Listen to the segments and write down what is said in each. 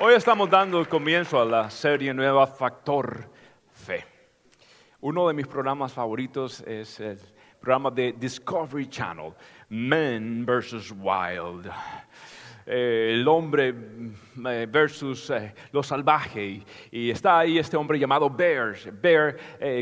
Hoy estamos dando el comienzo a la serie nueva Factor Fe. Uno de mis programas favoritos es el programa de Discovery Channel, Men vs. Wild. Eh, el hombre eh, versus eh, lo salvaje. Y, está ahí este hombre llamado Bear. Bear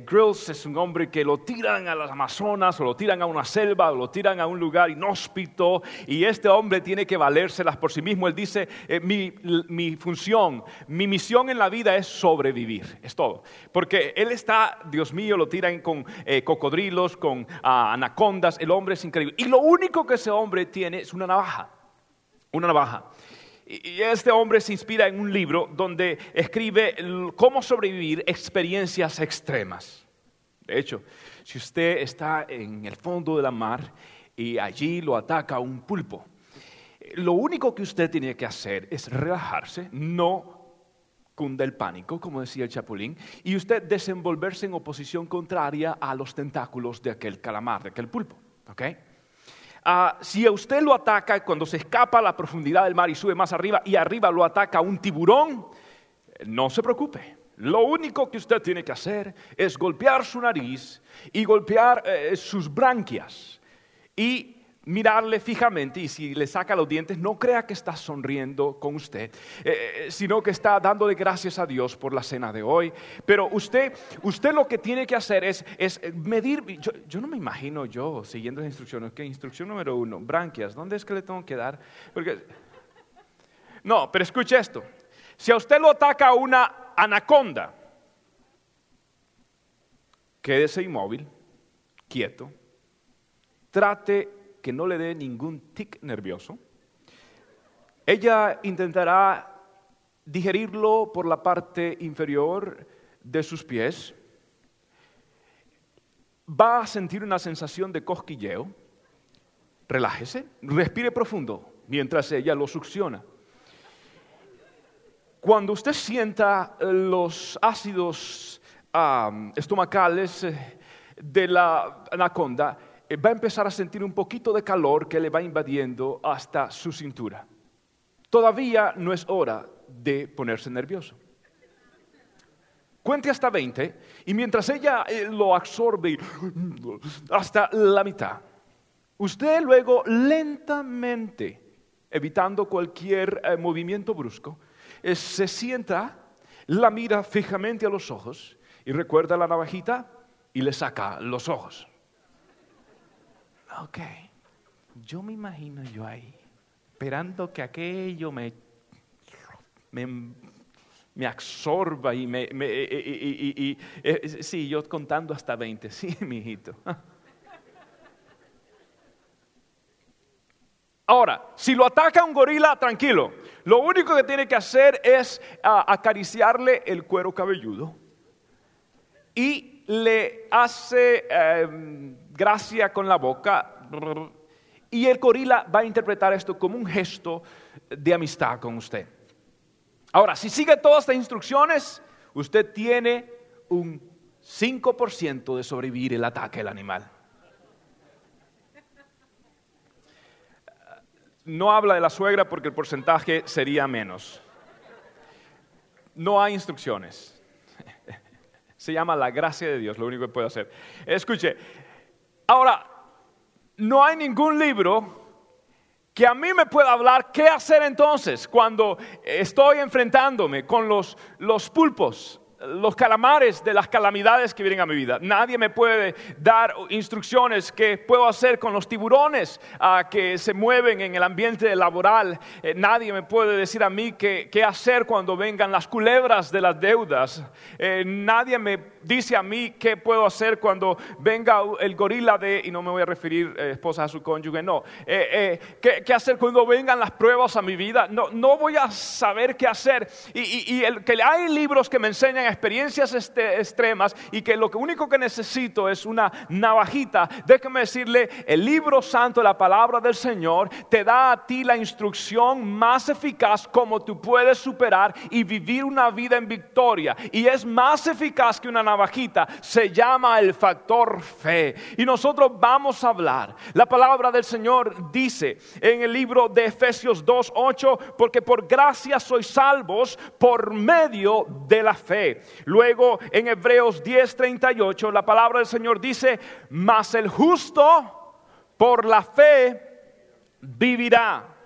Grylls es un hombre que lo tiran a las Amazonas o lo tiran a una selva o lo tiran a un lugar inhóspito. Y este hombre tiene que valérselas por sí mismo. Él dice, mi, mi función, mi misión en la vida es sobrevivir. Es todo. Porque él está, Dios mío, lo tiran con cocodrilos, con ah, anacondas. El hombre es increíble. Y lo único que ese hombre tiene es una navaja una navaja. Y este hombre se inspira en un libro donde escribe cómo sobrevivir experiencias extremas. De hecho, si usted está en el fondo de la mar y allí lo ataca un pulpo, lo único que usted tiene que hacer es relajarse, no cunda el pánico, como decía el Chapulín, y usted desenvolverse en oposición contraria a los tentáculos de aquel calamar, de aquel pulpo. ¿okay? Si a usted lo ataca cuando se escapa a la profundidad del mar y sube más arriba y arriba lo ataca un tiburón, no se preocupe. Lo único que usted tiene que hacer es golpear su nariz y golpear eh, sus branquias y mirarle fijamente y si le saca los dientes, no crea que está sonriendo con usted, eh, eh, sino que está dándole gracias a Dios por la cena de hoy. Pero usted, usted lo que tiene que hacer es, medir, yo, no me imagino yo siguiendo las instrucciones, que instrucción número uno, branquias, ¿dónde es que le tengo que dar? No, pero escuche esto, si a usted lo ataca una anaconda, quédese inmóvil, quieto, trate que no le dé ningún tic nervioso. Ella intentará digerirlo por la parte inferior de sus pies. Va a sentir una sensación de cosquilleo. Relájese, respire profundo mientras ella lo succiona. Cuando usted sienta los ácidos estomacales eh, de la anaconda, va a empezar a sentir un poquito de calor que le va invadiendo hasta su cintura. Todavía no es hora de ponerse nervioso. Cuente hasta 20 y mientras ella eh, lo absorbe hasta la mitad, usted luego lentamente, evitando cualquier eh, movimiento brusco, se sienta, la mira fijamente a los ojos y recuerda la navajita y le saca los ojos. Ok, yo me imagino yo ahí, esperando que aquello me, me, absorba y me... y, eh, sí, yo contando hasta 20, sí, mi hijito. Ahora, si lo ataca un gorila, tranquilo. Lo único que tiene que hacer es acariciarle el cuero cabelludo y le hace em, gracia con la boca. Y el gorila va a interpretar esto como un gesto de amistad con usted. Ahora, si sigue todas estas instrucciones, usted tiene un 5% de sobrevivir el ataque del animal. No habla de la suegra porque el porcentaje sería menos. No hay instrucciones. Se llama la gracia de Dios, lo único que puedo hacer. Escuche, ahora, no hay ningún libro que a mí me pueda hablar qué hacer entonces cuando estoy enfrentándome con los, los pulpos los calamares de las calamidades que vienen a mi vida. Nadie me puede dar instrucciones que puedo hacer con los tiburones ah, que se mueven en el ambiente laboral. Eh, nadie me puede decir a mí qué, hacer cuando vengan las culebras de las deudas. Eh, nadie me dice a mí qué puedo hacer cuando venga el gorila de, y no me voy a referir eh, esposa a su cónyuge, no. ¿qué, hacer cuando vengan las pruebas a mi vida? No, no voy a saber qué hacer. Y, y el, que hay libros que me enseñan en experiencias este, extremas y que lo único que necesito es una navajita, déjeme decirle, el libro santo, la palabra del Señor, te da a ti la instrucción más eficaz como tú puedes superar y vivir una vida en victoria. Y es más eficaz que una navajita, se llama el factor fe. Y nosotros vamos a hablar. La palabra del Señor dice en el libro de Efesios 2.8, porque por gracia sois salvos por medio de la fe. Luego en Hebreos 10.38 la palabra del Señor dice, mas el justo por la fe vivirá.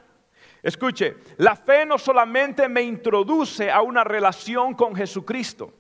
Escuche, la fe no solamente me introduce a una relación con Jesucristo.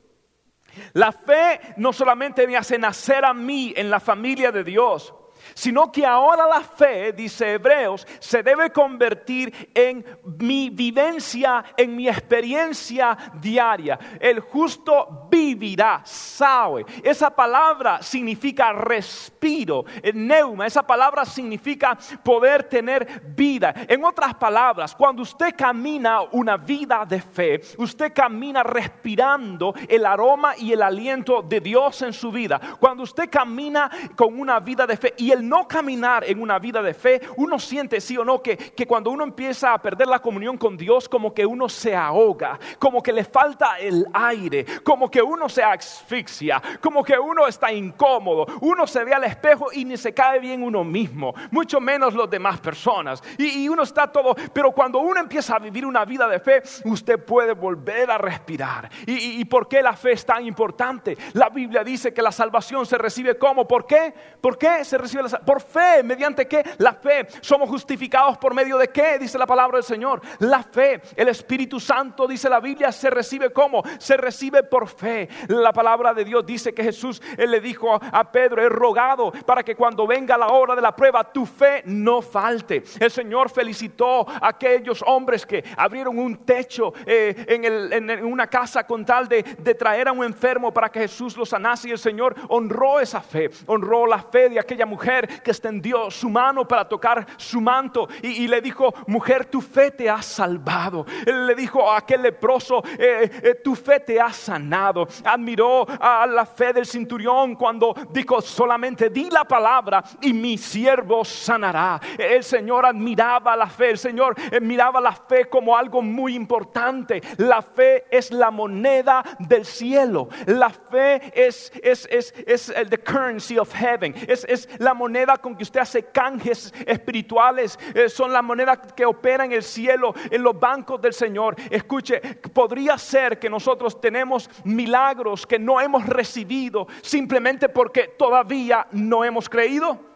La fe no solamente me hace nacer a mí en la familia de Dios, sino que ahora la fe, dice Hebreos, se debe convertir en mi vivencia, en mi experiencia diaria. El justo vivirá, sabe. Esa palabra significa respiro, neuma, esa palabra significa poder tener vida. En otras palabras, cuando usted camina una vida de fe, usted camina respirando el aroma y el aliento de Dios en su vida. Cuando usted camina con una vida de fe y el no caminar en una vida de fe, uno siente, sí o no, que, que cuando uno empieza a perder la comunión con Dios, como que uno se ahoga, como que le falta el aire, como que uno se asfixia, como que uno está incómodo, uno se ve al espejo y ni se cae bien uno mismo, mucho menos los demás personas. Y, uno está todo, pero cuando uno empieza a vivir una vida de fe, usted puede volver a respirar. ¿Y, y por qué la fe es tan importante? La Biblia dice que la salvación se recibe como, ¿por qué? ¿Por qué se recibe la por fe, mediante qué? La fe. Somos justificados por medio de qué? Dice la palabra del Señor. La fe. El Espíritu Santo, dice la Biblia, se recibe como? Se recibe por fe. La palabra de Dios dice que Jesús él le dijo a Pedro, he rogado para que cuando venga la hora de la prueba, tu fe no falte. El Señor felicitó a aquellos hombres que abrieron un techo eh, en, una casa con tal de, de traer a un enfermo para que Jesús lo sanase. Y el Señor honró esa fe, honró la fe de aquella mujer que extendió su mano para tocar su manto y, le dijo, mujer, tu fe te ha salvado. Él le dijo a aquel leproso, eh, eh, tu fe te ha sanado. Admiró a la fe del centurión cuando dijo, solamente di la palabra y mi siervo sanará. El Señor admiraba la fe, el Señor eh, miraba la fe como algo muy importante. La fe es la moneda del cielo. La fe es, es, es, es the currency of heaven. Es, es la moneda con que usted hace canjes espirituales, eh, son las monedas que operan en el cielo, en los bancos del Señor. Escuche, podría ser que nosotros tenemos milagros que no hemos recibido simplemente porque todavía no hemos creído.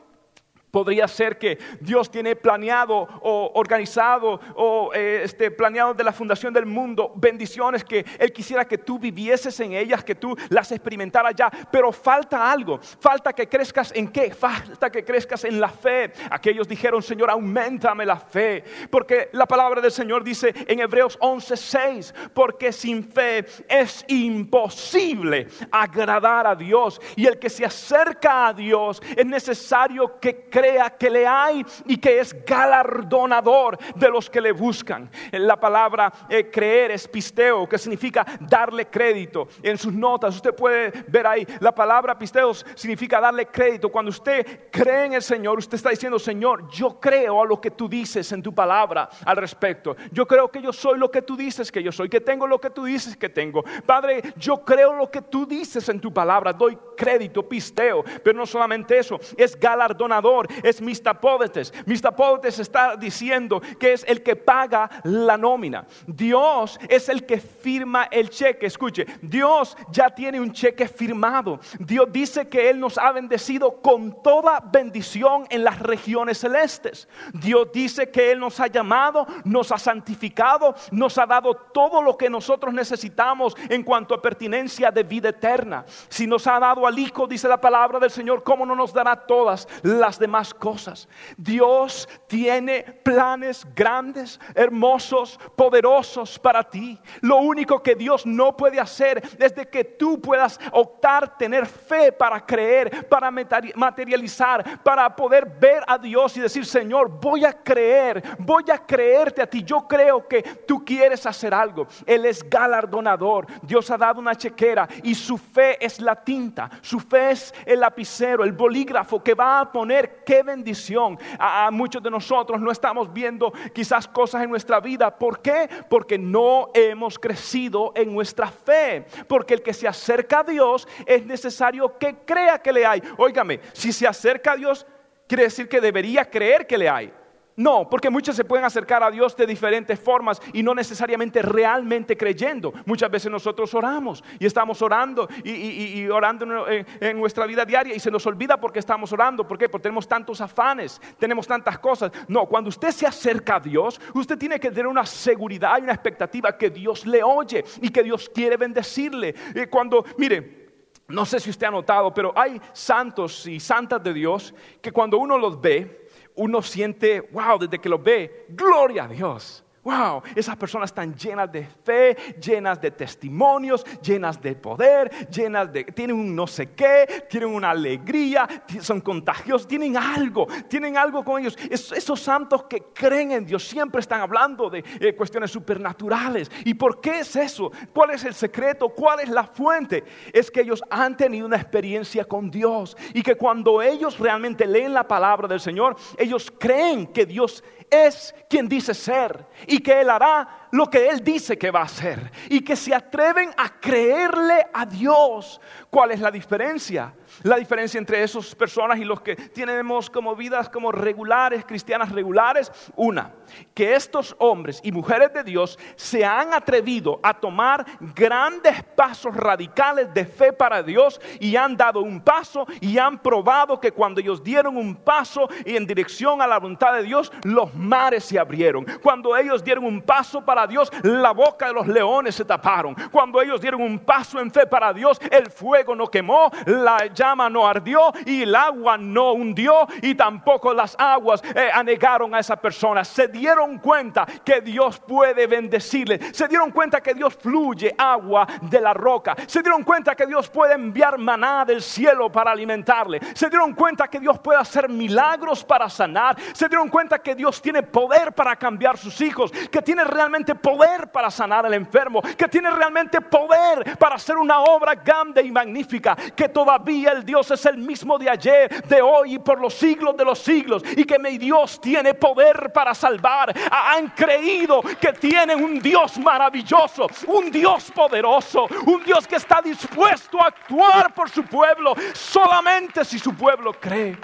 Podría ser que Dios tiene planeado o organizado o eh, este, planeado de la fundación del mundo bendiciones que Él quisiera que tú vivieses en ellas, que tú las experimentaras ya. Pero falta algo, falta que crezcas en qué, falta que crezcas en la fe. Aquellos dijeron, Señor, aumentame la fe. Porque la palabra del Señor dice en Hebreos 11:6, porque sin fe es imposible agradar a Dios. Y el que se acerca a Dios es necesario que crezca que le hay y que es galardonador de los que le buscan. La palabra eh, creer es pisteo, que significa darle crédito. En sus notas usted puede ver ahí, la palabra pisteo significa darle crédito. Cuando usted cree en el Señor, usted está diciendo, Señor, yo creo a lo que tú dices en tu palabra al respecto. Yo creo que yo soy lo que tú dices que yo soy, que tengo lo que tú dices que tengo. Padre, yo creo lo que tú dices en tu palabra, doy crédito, pisteo, pero no solamente eso, es galardonador, es Mistapódetes. Mistapódetes está diciendo que es el que paga la nómina. Dios es el que firma el cheque. Escuche, Dios ya tiene un cheque firmado. Dios dice que Él nos ha bendecido con toda bendición en las regiones celestes. Dios dice que Él nos ha llamado, nos ha santificado, nos ha dado todo lo que nosotros necesitamos en cuanto a pertinencia de vida eterna. Si nos ha dado al Hijo, dice la palabra del Señor, ¿cómo no nos dará todas las demás? Más cosas. Dios tiene planes grandes, hermosos, poderosos para ti. Lo único que Dios no puede hacer es que tú puedas optar, tener fe para creer, para materializar, para poder ver a Dios y decir, Señor, voy a creer, voy a creerte a ti. Yo creo que tú quieres hacer algo. Él es galardonador. Dios ha dado una chequera y su fe es la tinta, su fe es el lapicero, el bolígrafo que va a poner qué bendición. A, muchos de nosotros no estamos viendo quizás cosas en nuestra vida. ¿Por qué? Porque no hemos crecido en nuestra fe. Porque el que se acerca a Dios es necesario que crea que le hay. Óigame, si se acerca a Dios, quiere decir que debería creer que le hay. No, porque muchos se pueden acercar a Dios de diferentes formas y no necesariamente realmente creyendo. Muchas veces nosotros oramos y estamos orando y, orando en, nuestra vida diaria y se nos olvida porque estamos orando. ¿Por qué? Porque tenemos tantos afanes, tenemos tantas cosas. No, cuando usted se acerca a Dios, usted tiene que tener una seguridad y una expectativa que Dios le oye y que Dios quiere bendecirle. Cuando, mire, no sé si usted ha notado, pero hay santos y santas de Dios que cuando uno los ve, uno siente, wow, desde que lo ve, gloria a Dios. Wow, esas personas están llenas de fe, llenas de testimonios, llenas de poder, llenas de, tienen un no sé qué, tienen una alegría, son contagiosos, tienen algo, tienen algo con ellos. esos santos que creen en Dios siempre están hablando de eh, cuestiones supernaturales. ¿Y por qué es eso? ¿Cuál es el secreto? ¿Cuál es la fuente? Es que ellos han tenido una experiencia con Dios y que cuando ellos realmente leen la palabra del Señor, ellos creen que Dios es quien dice ser que Él hará lo que Él dice que va a hacer y que se atreven a creerle a Dios. ¿Cuál es la diferencia? La diferencia entre esas personas y los que tenemos como vidas como regulares, cristianas regulares, una, que estos hombres y mujeres de Dios se han atrevido a tomar grandes pasos radicales de fe para Dios y han dado un paso y han probado que cuando ellos dieron un paso y en dirección a la voluntad de Dios, los mares se abrieron. Cuando ellos dieron un paso para Dios, la boca de los leones se taparon. Cuando ellos dieron un paso en fe para Dios, el fuego no quemó, la llama no ardió y el agua no hundió y tampoco las aguas eh, anegaron a esa persona. Se dieron cuenta que Dios puede bendecirle. Se dieron cuenta que Dios fluye agua de la roca. Se dieron cuenta que Dios puede enviar maná del cielo para alimentarle. Se dieron cuenta que Dios puede hacer milagros para sanar. Se dieron cuenta que Dios tiene poder para cambiar sus hijos. Que tiene realmente poder para sanar al enfermo, que tiene realmente poder para hacer una obra grande y magnífica, que todavía el Dios es el mismo de ayer, de hoy y por los siglos de los siglos, y que mi Dios tiene poder para salvar. Han creído que tienen un Dios maravilloso, un Dios poderoso, un Dios que está dispuesto a actuar por su pueblo, solamente si su pueblo cree.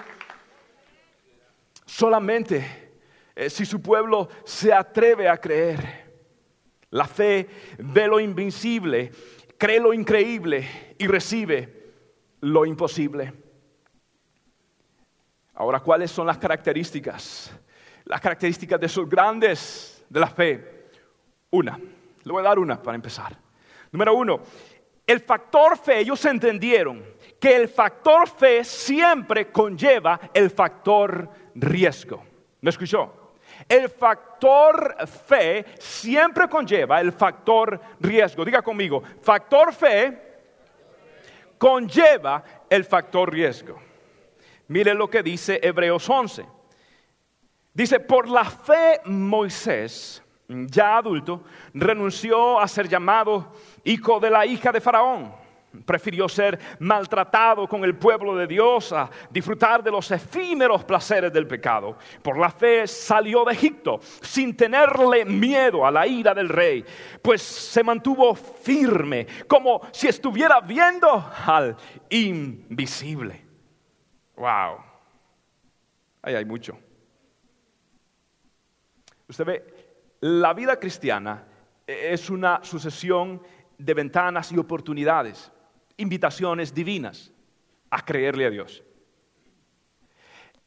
Solamente eh, si su pueblo se atreve a creer. La fe ve lo invencible, cree lo increíble y recibe lo imposible. Ahora, ¿cuáles son las características? Las características de esos grandes de la fe. Una, le voy a dar una para empezar. Número uno, el factor fe, ellos entendieron que el factor fe siempre conlleva el factor riesgo. ¿Me escuchó? El factor fe siempre conlleva el factor riesgo. Diga conmigo, factor fe conlleva el factor riesgo. Mire lo que dice Hebreos 11. Dice, por la fe Moisés, ya adulto, renunció a ser llamado hijo de la hija de Faraón Prefirió ser maltratado con el pueblo de Dios a disfrutar de los efímeros placeres del pecado. Por la fe salió de Egipto sin tenerle miedo a la ira del rey, pues se mantuvo firme como si estuviera viendo al invisible. Wow. Ahí hay mucho. Usted ve, la vida cristiana es una sucesión de ventanas y oportunidades invitaciones divinas a creerle a Dios.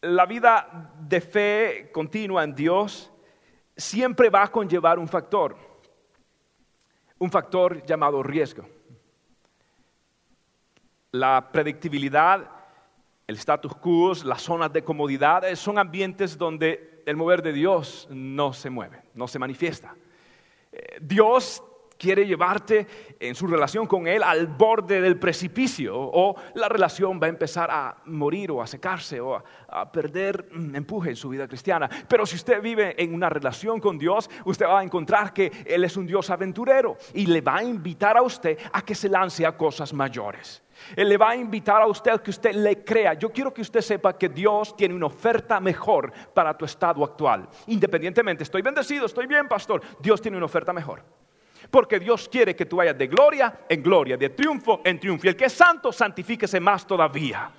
La vida de fe continua en Dios siempre va a conllevar un factor, un factor llamado riesgo. La predictibilidad el status quo, las zonas de comodidad, son ambientes donde el mover de Dios no se mueve, no se manifiesta. Eh, Dios quiere llevarte en su relación con Él al borde del precipicio o la relación va a empezar a morir o a secarse o a, perder mm, empuje en su vida cristiana. Pero si usted vive en una relación con Dios, usted va a encontrar que Él es un Dios aventurero y le va a invitar a usted a que se lance a cosas mayores. Él le va a invitar a usted que usted le crea. Yo quiero que usted sepa que Dios tiene una oferta mejor para tu estado actual. Independientemente, estoy bendecido, estoy bien, pastor. Dios tiene una oferta mejor. Porque Dios quiere que tú vayas de gloria en gloria, de triunfo en triunfo. Y el que es santo, santifíquese más todavía.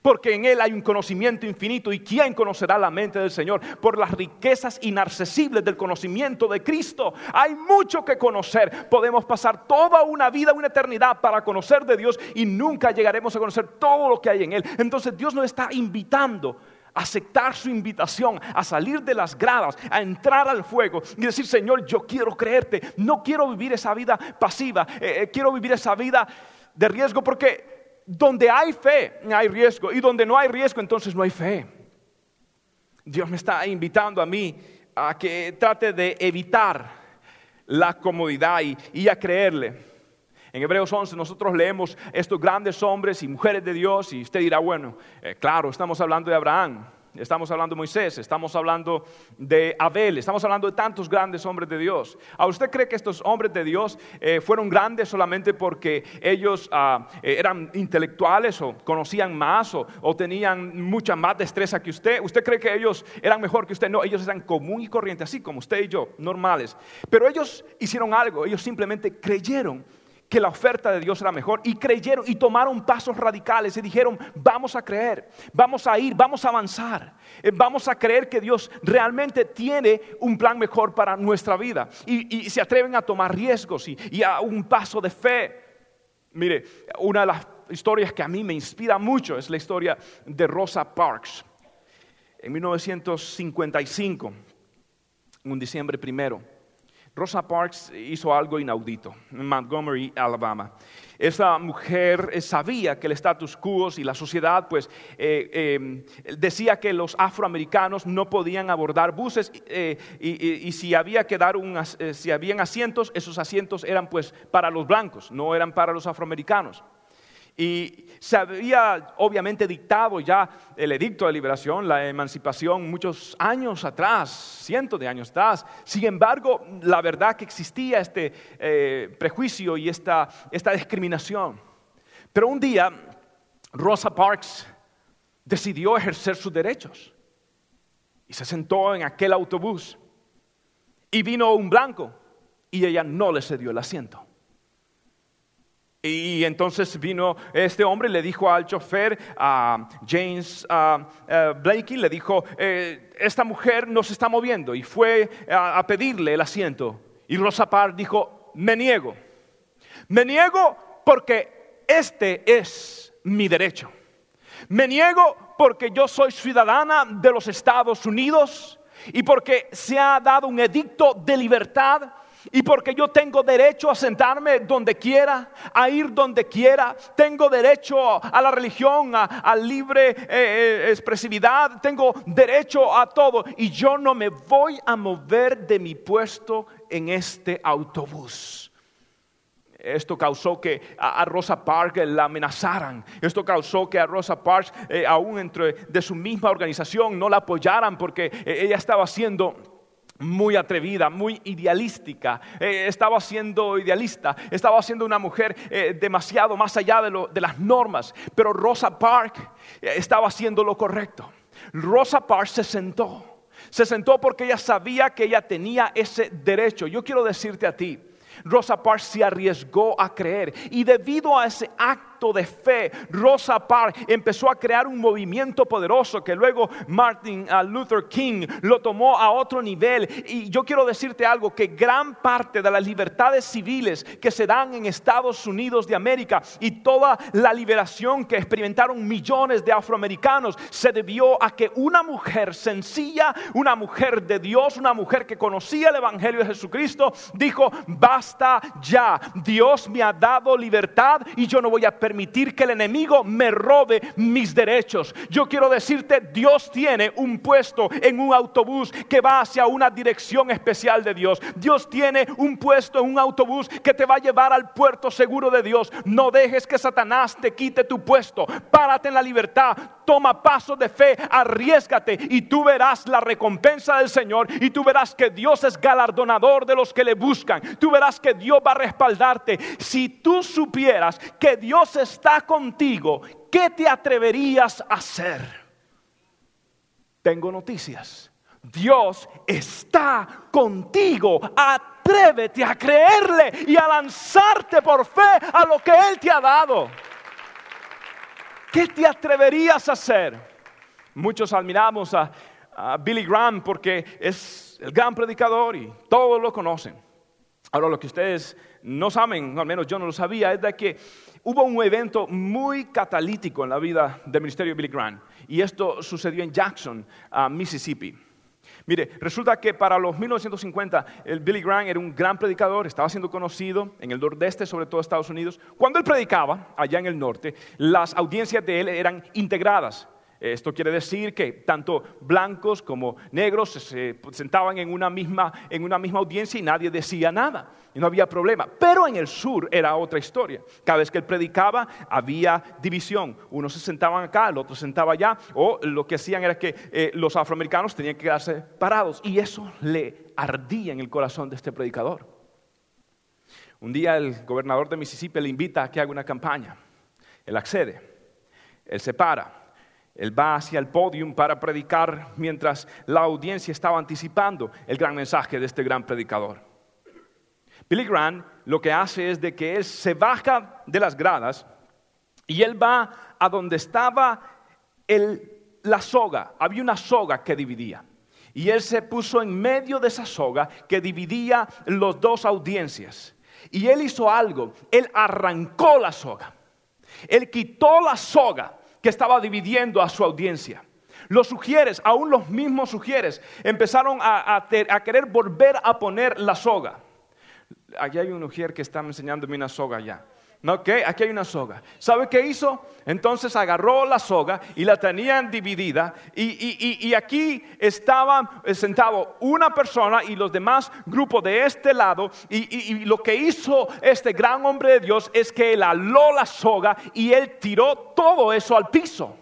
Porque en Él hay un conocimiento infinito. ¿Y quién conocerá la mente del Señor? Por las riquezas inaccesibles del conocimiento de Cristo. Hay mucho que conocer. Podemos pasar toda una vida, una eternidad para conocer de Dios y nunca llegaremos a conocer todo lo que hay en Él. Entonces Dios nos está invitando aceptar su invitación, a salir de las gradas, a entrar al fuego y decir, Señor, yo quiero creerte, no quiero vivir esa vida pasiva, eh, eh, quiero vivir esa vida de riesgo porque donde hay fe hay riesgo y donde no hay riesgo entonces no hay fe. Dios me está invitando a mí a que trate de evitar la comodidad y, a creerle. En Hebreos 11 nosotros leemos estos grandes hombres y mujeres de Dios y usted dirá, bueno, eh, claro, estamos hablando de Abraham, estamos hablando de Moisés, estamos hablando de Abel, estamos hablando de tantos grandes hombres de Dios. ¿A usted cree que estos hombres de Dios eh, fueron grandes solamente porque ellos ah, eh, eran intelectuales o conocían más o, o, tenían mucha más destreza que usted? ¿Usted cree que ellos eran mejor que usted? No, ellos eran común y corriente, así como usted y yo, normales. Pero ellos hicieron algo, ellos simplemente creyeron que la oferta de Dios era mejor y creyeron y tomaron pasos radicales y dijeron, vamos a creer, vamos a ir, vamos a avanzar, eh, vamos a creer que Dios realmente tiene un plan mejor para nuestra vida y, se atreven a tomar riesgos y, a un paso de fe. Mire, una de las historias que a mí me inspira mucho es la historia de Rosa Parks. En 1955, en un diciembre primero, Rosa Parks hizo algo inaudito en Montgomery, Alabama. Esa mujer eh, sabía que el status quo y la sociedad, pues, eh, em, decía que los afroamericanos no podían abordar buses eh, y, si había que dar un, si habían asientos, esos asientos eran, pues, para los blancos, no eran para los afroamericanos. Y se había obviamente dictado ya el edicto de liberación, la emancipación muchos años atrás, cientos de años atrás. Sin embargo, la verdad que existía este eh, prejuicio y esta, esta discriminación. Pero un día, Rosa Parks decidió ejercer sus derechos y se sentó en aquel autobús y vino un blanco y ella no le cedió el asiento. Y entonces vino este hombre, le dijo al chofer, a James Blakey, le dijo, eh, esta mujer no se está moviendo y fue a, pedirle el asiento. Y Rosa Parks dijo, me niego, me niego porque este es mi derecho. Me niego porque yo soy ciudadana de los Estados Unidos y porque se ha dado un edicto de libertad y porque yo tengo derecho a sentarme donde quiera, a ir donde quiera, tengo derecho a la religión, a, libre eh, eh, expresividad, tengo derecho a todo. Y yo no me voy a mover de mi puesto en este autobús. Esto causó que a Rosa Parks la amenazaran. Esto causó que a Rosa Parks, eh, aún entre de su misma organización, no la apoyaran porque ella estaba haciendo muy atrevida, muy idealística, eh, estaba siendo idealista, estaba siendo una mujer eh, demasiado más allá de, las normas, pero Rosa Parks eh, estaba haciendo lo correcto. Rosa Parks se sentó, se sentó porque ella sabía que ella tenía ese derecho. Yo quiero decirte a ti, Rosa Parks se arriesgó a creer y debido a ese acto, de fe, Rosa Parks empezó a crear un movimiento poderoso que luego Martin uh, Luther King lo tomó a otro nivel. Y yo quiero decirte algo, que gran parte de las libertades civiles que se dan en Estados Unidos de América y toda la liberación que experimentaron millones de afroamericanos se debió a que una mujer sencilla, una mujer de Dios, una mujer que conocía el Evangelio de Jesucristo, dijo, basta ya, Dios me ha dado libertad y yo no voy a perder permitir que el enemigo me robe mis derechos. Yo quiero decirte, Dios tiene un puesto en un autobús que va hacia una dirección especial de Dios. Dios tiene un puesto en un autobús que te va a llevar al puerto seguro de Dios. No dejes que Satanás te quite tu puesto. Párate en la libertad. Toma pasos de fe. Arriesgate y tú verás la recompensa del Señor. Y tú verás que Dios es galardonador de los que le buscan. Tú verás que Dios va a respaldarte. Si tú supieras que Dios está contigo, ¿qué te atreverías a hacer? Tengo noticias. Dios está contigo. Atrévete a creerle y a lanzarte por fe a lo que Él te ha dado. ¿Qué te atreverías a hacer? Muchos admiramos a, Billy Graham porque es el gran predicador y todos lo conocen. Ahora lo que ustedes no saben, al menos yo no lo sabía, es de que hubo un evento muy catalítico en la vida del ministerio de Billy Graham. Y esto sucedió en Jackson, Mississippi. Mire, resulta que para los 1950 el Billy Graham era un gran predicador, estaba siendo conocido en el nordeste, sobre todo Estados Unidos. Cuando él predicaba allá en el norte, las audiencias de él eran integradas. Esto quiere decir que tanto blancos como negros se sentaban en una, misma, en una misma audiencia y nadie decía nada. Y no había problema. Pero en el sur era otra historia. Cada vez que él predicaba había división. Unos se sentaban acá, el otro se sentaba allá. O lo que hacían era que eh, los afroamericanos tenían que quedarse parados. Y eso le ardía en el corazón de este predicador. Un día el gobernador de Mississippi le invita a que haga una campaña. Él accede. Él se para él va hacia el podium para predicar mientras la audiencia estaba anticipando el gran mensaje de este gran predicador. Billy Graham lo que hace es de que él se baja de las gradas y él va a donde estaba la soga. Había una soga que dividía. Y él se puso en medio de esa soga que dividía las dos audiencias. Y él hizo algo. Él arrancó la soga. Él quitó la soga estaba dividiendo a su audiencia. Los sugieres, aún los mismos sugieres, empezaron a, querer volver a poner la soga. Aquí hay un ujier que está enseñándome una soga ya. Ok, aquí hay una soga. ¿Sabe qué hizo? Entonces agarró la soga y la tenían dividida y, aquí estaba sentado una persona y los demás grupos de este lado y, y, lo que hizo este gran hombre de Dios es que él aló la soga y él tiró todo eso al piso.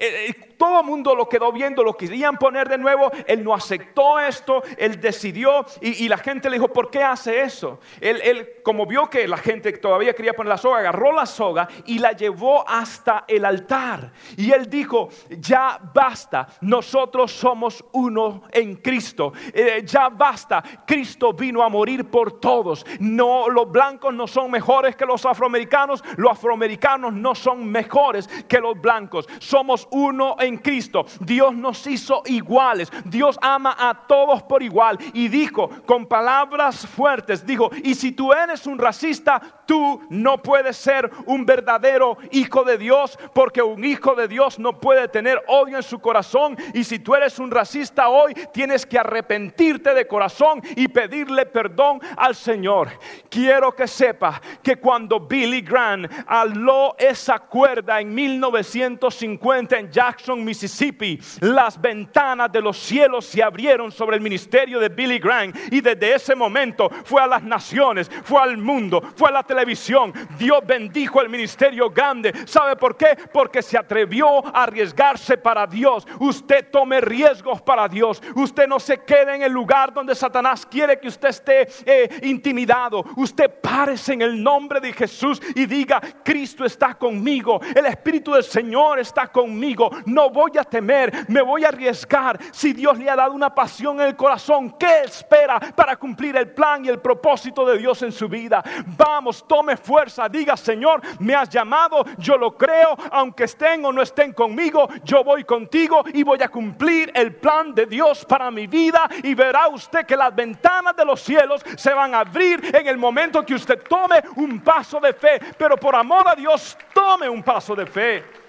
Eh, eh, todo el mundo lo quedó viendo, lo querían poner de nuevo. Él no aceptó esto, él decidió y, la gente le dijo, ¿por qué hace eso? Él, como vio que la gente todavía quería poner la soga, agarró la soga y la llevó hasta el altar. Y él dijo, ya basta, nosotros somos uno en Cristo. Eh, ya basta, Cristo vino a morir por todos. No, los blancos no son mejores que los afroamericanos, los afroamericanos no son mejores que los blancos. Somos uno en Cristo. Dios nos hizo iguales. Dios ama a todos por igual. Y dijo con palabras fuertes, dijo, y si tú eres un racista, tú no puedes ser un verdadero hijo de Dios, porque un hijo de Dios no puede tener odio en su corazón. Y si tú eres un racista hoy, tienes que arrepentirte de corazón y pedirle perdón al Señor. Quiero que sepa que cuando Billy Graham aló esa cuerda en 1950, en Jackson, Mississippi, las ventanas de los cielos se abrieron sobre el ministerio de Billy Graham y desde ese momento fue a las naciones, fue al mundo, fue a la televisión. Dios bendijo el ministerio grande. ¿Sabe por qué? Porque se atrevió a arriesgarse para Dios. Usted tome riesgos para Dios. Usted no se quede en el lugar donde Satanás quiere que usted esté eh, intimidado. Usted párese en el nombre de Jesús y diga, Cristo está conmigo. El Espíritu del Señor está conmigo no voy a temer, me voy a arriesgar. Si Dios le ha dado una pasión en el corazón, ¿qué espera para cumplir el plan y el propósito de Dios en su vida? Vamos, tome fuerza, diga Señor, me has llamado, yo lo creo, aunque estén o no estén conmigo, yo voy contigo y voy a cumplir el plan de Dios para mi vida y verá usted que las ventanas de los cielos se van a abrir en el momento que usted tome un paso de fe, pero por amor a Dios, tome un paso de fe.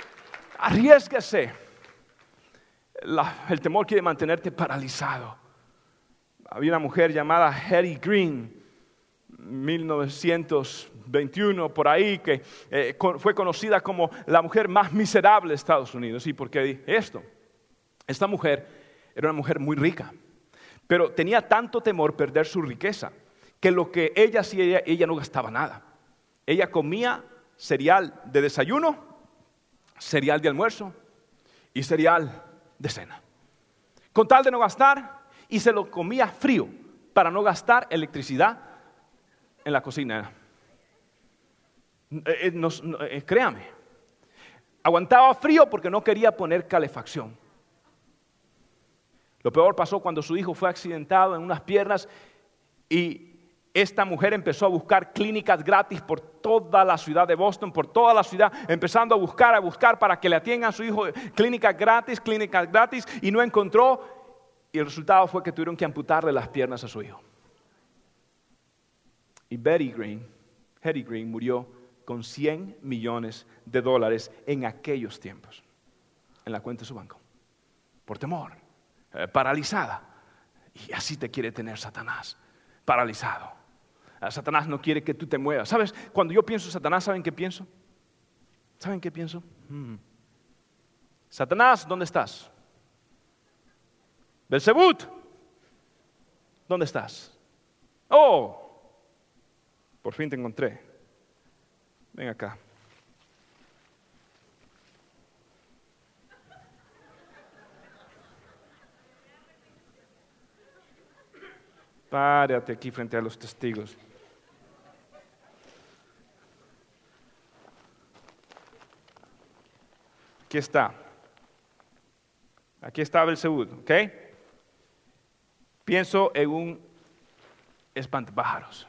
Arriesguese. el temor quiere mantenerte paralizado. Había una mujer llamada Harry Green, 1900 21, por ahí, que eh, fue conocida como la mujer más miserable de Estados Unidos. ¿Y por qué dije esto? Esta mujer era una mujer muy rica, pero tenía tanto temor perder su riqueza que lo que ella hacía, ella no gastaba nada. Ella comía cereal de desayuno, cereal de almuerzo y cereal de cena. Con tal de no gastar, y se lo comía frío para no gastar electricidad en la cocina. Eh, eh, eh, créame, aguantaba frío porque no quería poner calefacción. Lo peor pasó cuando su hijo fue accidentado en unas piernas y esta mujer empezó a buscar clínicas gratis por toda la ciudad de Boston, por toda la ciudad, empezando a buscar, a buscar para que le atiendan a su hijo clínicas gratis, clínicas gratis, y no encontró. Y el resultado fue que tuvieron que amputarle las piernas a su hijo. Y Betty Green, Hetty Green murió con 100 millones de dólares en aquellos tiempos, en la cuenta de su banco, por temor, eh, paralizada. Y así te quiere tener Satanás, paralizado. Satanás no quiere que tú te muevas. ¿Sabes? Cuando yo pienso en Satanás, ¿saben qué pienso? ¿Saben qué pienso? Mm. Satanás, ¿dónde estás? Belzebut, ¿dónde estás? Oh, por fin te encontré. Ven acá. Párate aquí frente a los testigos. Aquí está. Aquí está Belzebud, ¿ok? Pienso en un espantapájaros.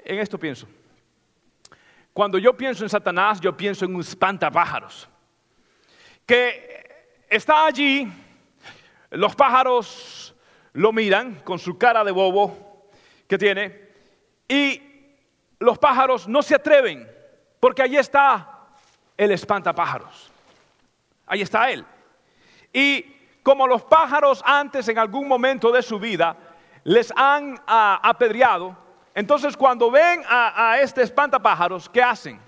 En esto pienso. Cuando yo pienso en Satanás, yo pienso en un espantapájaros. Que está allí, los pájaros lo miran con su cara de bobo, que tiene y los pájaros no se atreven porque allí está el espantapájaros. Ahí está él. Y como los pájaros antes en algún momento de su vida les han ah, apedreado, entonces cuando ven a, a este espantapájaros, ¿qué hacen?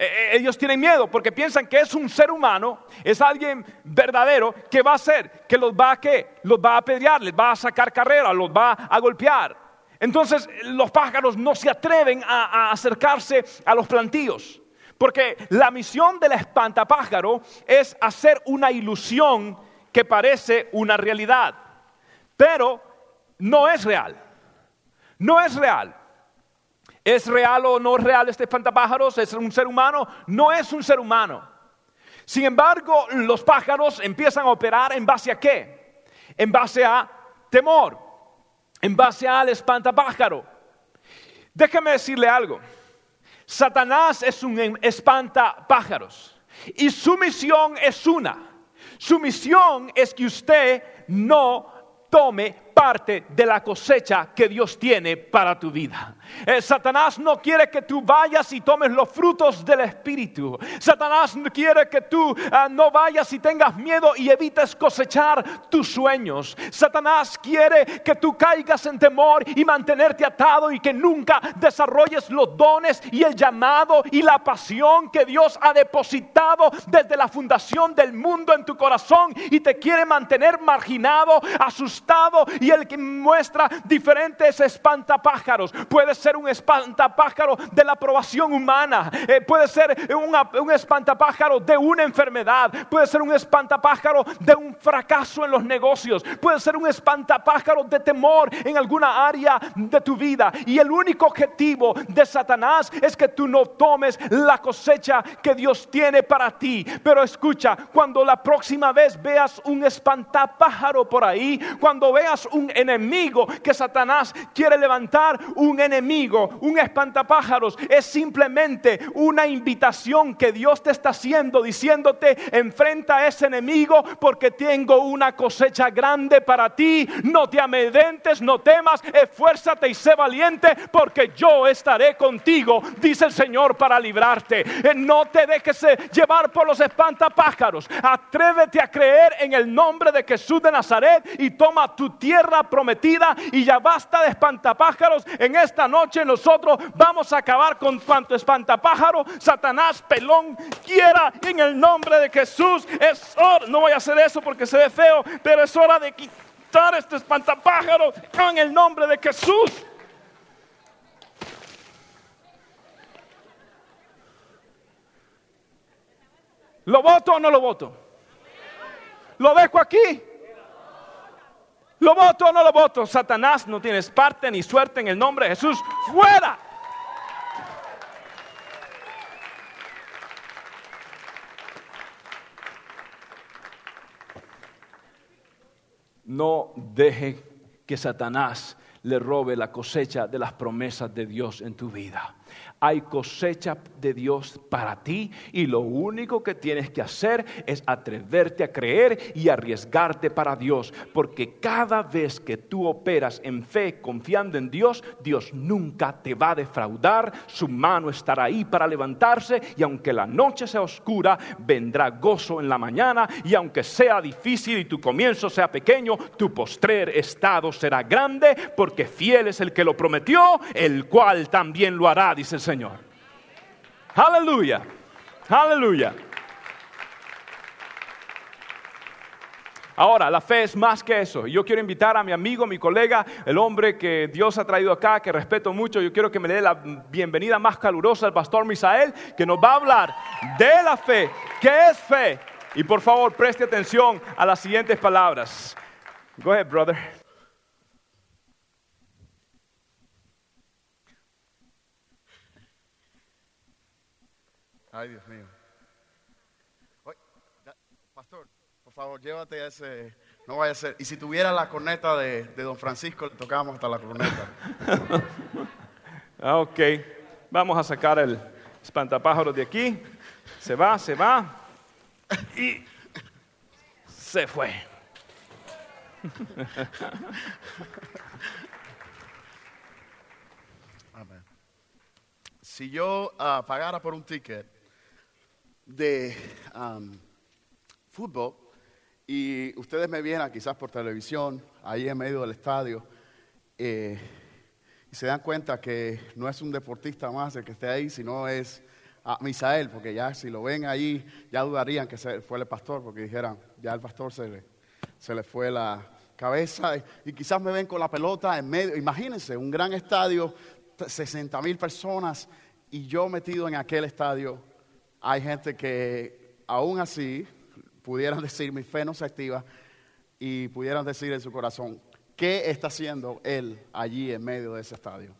E, e, ellos tienen miedo porque piensan que es un ser humano, es alguien verdadero que va a hacer, que los va a qué, los va a apedrear, les va a sacar carrera, los va a golpear. Entonces los pájaros no se atreven a, a acercarse a los plantíos, porque la misión del espantapájaro es hacer una ilusión que parece una realidad, pero no es real. No es real. ¿Es real o no real este espantapájaros? ¿Es un ser humano? No es un ser humano. Sin embargo, los pájaros empiezan a operar en base a qué? En base a temor, en base al espantapájaro. Déjame decirle algo. Satanás es un espantapájaros y su misión es una. Su misión es que usted no tome parte de la cosecha que Dios tiene para tu vida. Eh, Satanás no quiere que tú vayas y tomes los frutos del Espíritu. Satanás quiere que tú ah, no vayas y tengas miedo y evites cosechar tus sueños. Satanás quiere que tú caigas en temor y mantenerte atado y que nunca desarrolles los dones y el llamado y la pasión que Dios ha depositado desde la fundación del mundo en tu corazón y te quiere mantener marginado, asustado y el que muestra diferentes espantapájaros. Puede ser un espantapájaro de la aprobación humana, eh, puede ser un espantapájaro de una enfermedad, puede ser un espantapájaro de un fracaso en los negocios, puede ser un espantapájaro de temor en alguna área de tu vida. Y el único objetivo de Satanás es que tú no tomes la cosecha que Dios tiene para ti. Pero escucha, cuando la próxima vez veas un espantapájaro por ahí, cuando veas un enemigo, que Satanás quiere levantar un enemigo, un espantapájaros. Es simplemente una invitación que Dios te está haciendo, diciéndote, enfrenta a ese enemigo porque tengo una cosecha grande para ti. No te amedrentes, no temas, esfuérzate y sé valiente porque yo estaré contigo, dice el Señor, para librarte. Eh, no te dejes eh, llevar por los espantapájaros. Atrévete a creer en el nombre de Jesús de Nazaret y toma tu tierra prometida y ya basta de espantapájaros. En esta noche nosotros vamos a acabar con cuanto espantapájaro Satanás pelón quiera en el nombre de Jesús. Es hora, no voy a hacer eso porque se ve feo, pero es hora de quitar este espantapájaro en el nombre de Jesús. ¿Lo voto o no lo voto? ¿Lo dejo aquí? ¿Lo voto o no lo voto? Satanás, no tienes parte ni suerte en el nombre de Jesús. ¡Fuera! No deje que Satanás le robe la cosecha de las promesas de Dios en tu vida hay cosecha de Dios para ti y lo único que tienes que hacer es atreverte a creer y arriesgarte para Dios, porque cada vez que tú operas en fe confiando en Dios, Dios nunca te va a defraudar, su mano estará ahí para levantarse y aunque la noche sea oscura, vendrá gozo en la mañana y aunque sea difícil y tu comienzo sea pequeño, tu postrer estado será grande, porque fiel es el que lo prometió, el cual también lo hará, dice el Señor. Señor. Aleluya, aleluya. Ahora, la fe es más que eso. Yo quiero invitar a mi amigo, mi colega, el hombre que Dios ha traído acá, que respeto mucho. Yo quiero que me dé la bienvenida más calurosa al pastor Misael, que nos va a hablar de la fe. ¿Qué es fe? Y por favor, preste atención a las siguientes palabras. Go ahead, brother. Ay, Dios mío. pastor, por favor, llévate ese. No vaya a ser. Y si tuviera la corneta de, don Francisco, le tocábamos hasta la corneta. Ah, ok. Vamos a sacar el espantapájaro de aquí. Se va, se va. Y se fue. Si yo ah, pagara por un ticket de um, fútbol y ustedes me vieran quizás por televisión, ahí en medio del estadio, eh, y se dan cuenta que no es un deportista más el que esté ahí, sino es a Misael, porque ya si lo ven ahí, ya dudarían que fue el pastor, porque dijeran, ya el pastor se le, se le fue la cabeza, y, y quizás me ven con la pelota en medio, imagínense, un gran estadio, 60 mil personas, y yo metido en aquel estadio hay gente que aún así pudieran decir mi fe no se activa y pudieran decir en su corazón, ¿qué está haciendo él allí en medio de ese estadio?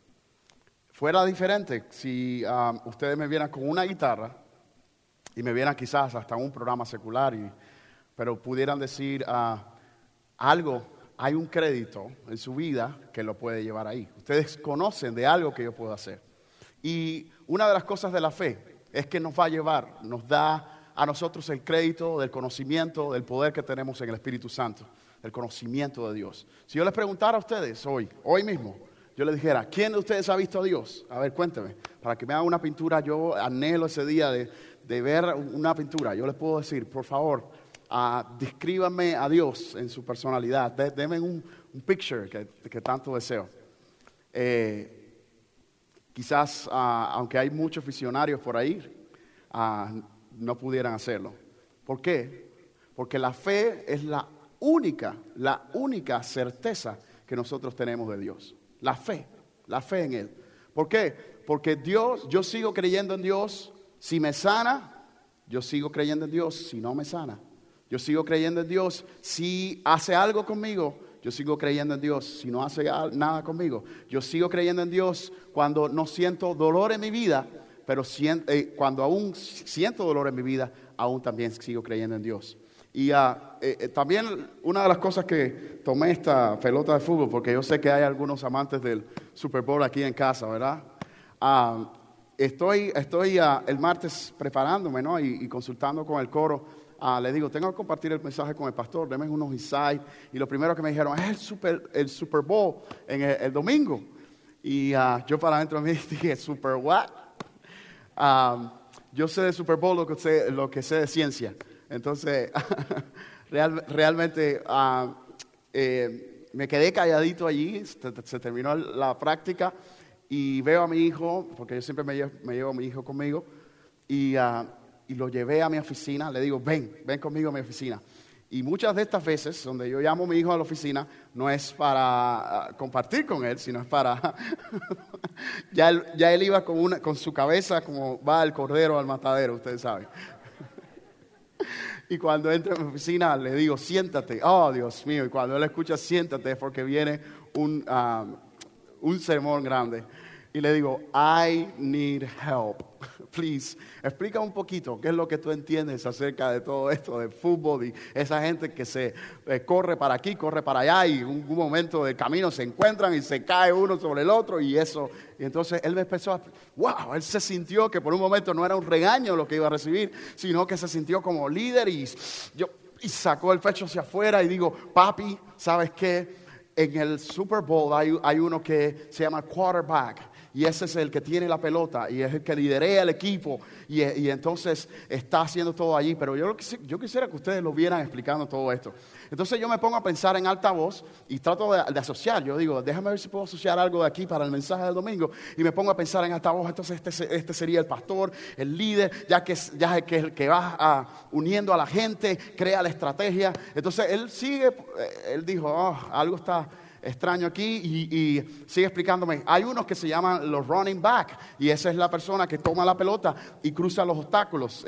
Fuera diferente si um, ustedes me vieran con una guitarra y me vieran quizás hasta un programa secular, pero pudieran decir uh, algo, hay un crédito en su vida que lo puede llevar ahí. Ustedes conocen de algo que yo puedo hacer. Y una de las cosas de la fe es que nos va a llevar, nos da a nosotros el crédito del conocimiento, del poder que tenemos en el Espíritu Santo, el conocimiento de Dios. Si yo les preguntara a ustedes hoy, hoy mismo, yo les dijera, ¿quién de ustedes ha visto a Dios? A ver, cuénteme, para que me haga una pintura, yo anhelo ese día de, ver una pintura. Yo les puedo decir, por favor, uh, descríbanme a Dios en su personalidad, denme un, picture que, tanto deseo. Eh, Quizás, ah, aunque hay muchos visionarios por ahí, ah, no pudieran hacerlo. ¿Por qué? Porque la fe es la única, la única certeza que nosotros tenemos de Dios. La fe, la fe en Él. ¿Por qué? Porque Dios, yo sigo creyendo en Dios. Si me sana, yo sigo creyendo en Dios. Si no me sana, yo sigo creyendo en Dios. Si hace algo conmigo, yo sigo creyendo en Dios si no hace nada conmigo. Yo sigo creyendo en Dios cuando no siento dolor en mi vida, pero eh, cuando aún siento dolor en mi vida, aún también sigo creyendo en Dios. Y ah, eh, eh, también una de las cosas que tomé esta pelota de fútbol, porque yo sé que hay algunos amantes del Super Bowl aquí en casa, ¿verdad? Ah, estoy estoy ah, el martes preparándome ¿no? y, consultando con el coro. Le digo, tengo que compartir el mensaje con el pastor, denme unos insights. Y lo primero que me dijeron es el Super, el super Bowl en el, domingo. Y yo para adentro me dije, ¿Super what? yo sé de Super Bowl lo que sé, lo que sé de ciencia. Entonces, realmente ah, eh, me quedé calladito allí, se, terminó la práctica y veo a mi hijo, porque yo siempre me llevo, a mi hijo conmigo, y, ah, y lo llevé a mi oficina, le digo, ven, ven conmigo a mi oficina. Y muchas de estas veces, donde yo llamo a mi hijo a la oficina, no es para ah, compartir con él, sino es para... ya, él, ya, él, iba con, una, con su cabeza como va el cordero al matadero, ustedes saben. y cuando entra a mi oficina le digo, siéntate. Oh, Dios mío. Y cuando él escucha, siéntate, porque viene un, ah, un sermón grande y le digo, I need help. Please, explica un poquito qué es lo que tú entiendes acerca de todo esto del fútbol y esa gente que se eh, corre para aquí, corre para allá y en un, momento del camino se encuentran y se cae uno sobre el otro y eso. Y entonces él me empezó a, wow, él se sintió que por un momento no era un regaño lo que iba a recibir, sino que se sintió como líder y yo y sacó el pecho hacia afuera y digo, papi, ¿sabes qué? En el Super Bowl hay, hay uno que se llama quarterback y ese es el que tiene la pelota y es el que liderea el equipo y, entonces está haciendo todo allí. Pero yo, yo, quisiera que ustedes lo vieran explicando todo esto. Entonces yo me pongo a pensar en alta voz y trato de, asociar. Yo digo, déjame ver si puedo asociar algo de aquí para el mensaje del domingo. Y me pongo a pensar en alta voz. Entonces este, este sería el pastor, el líder, ya que, ya es el que va uniendo a la gente, crea la estrategia. Entonces él sigue, eh, él dijo, oh, algo está extraño aquí y, sigue explicándome. Hay unos que se llaman los running back y esa es la persona que toma la pelota y cruza los obstáculos.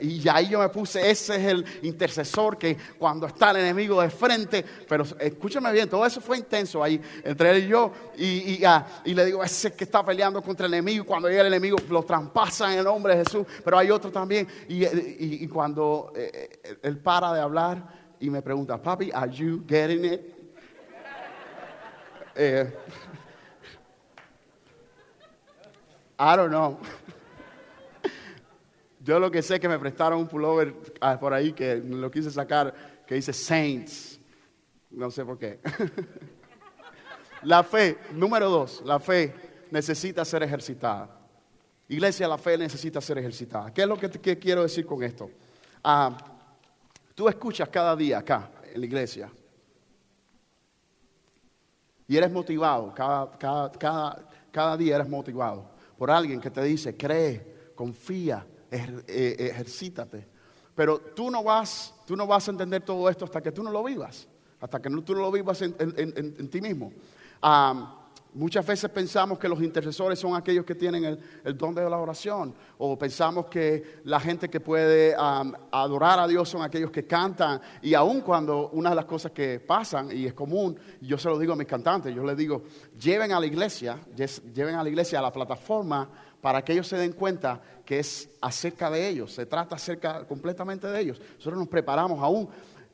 y ahí yo me puse, ese es el intercesor que cuando está el enemigo de frente, pero escúchame bien, todo eso fue intenso ahí entre él y yo y, ah, le digo, ese que está peleando contra el enemigo, cuando llega el enemigo lo traspasa en el nombre de Jesús, pero hay otro también y, cuando eh, eh, él para de hablar y me pregunta, papi, are you getting it? Eh, I don't know. Yo lo que sé es que me prestaron un pullover ah, por ahí que lo quise sacar que dice Saints. No sé por qué. La fe, número dos, la fe necesita ser ejercitada. Iglesia, la fe necesita ser ejercitada. ¿Qué es lo que, quiero decir con esto? Ah, tú escuchas cada día acá en la iglesia y eres motivado, cada, día eres motivado por alguien que te dice, cree, confía, eh, ejercítate. Pero tú no, vas, tú no vas a entender todo esto hasta que tú no lo vivas, hasta que tú no lo vivas en, ti mismo. Muchas veces pensamos que los intercesores son aquellos que tienen el, don de la oración, o pensamos que la gente que puede adorar a Dios son aquellos que cantan, y aun cuando una de las cosas que pasan, y es común, yo se lo digo a mis cantantes, yo les digo, lleven a la iglesia, lleven a la iglesia a la plataforma para que ellos se den cuenta que es acerca de ellos, se trata acerca completamente de ellos. Nosotros nos preparamos aún.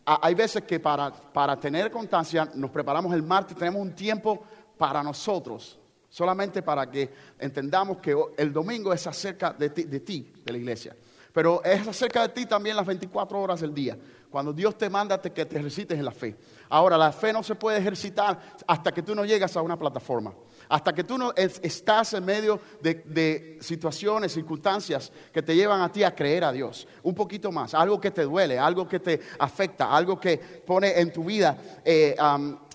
Hay veces que para, para tener constancia nos preparamos el martes, tenemos un tiempo para nosotros, solamente para que entendamos que el domingo es acerca de ti, de, ti, de la iglesia. Pero es acerca de ti también las 24 horas del día. Cuando Dios te manda que te ejercites en la fe. Ahora, la fe no se puede ejercitar hasta que tú no llegas a una plataforma. Hasta que tú no estás en medio de, situaciones, circunstancias que te llevan a ti a creer a Dios. Un poquito más. Algo que te duele, algo que te afecta, algo que pone en tu vida eh,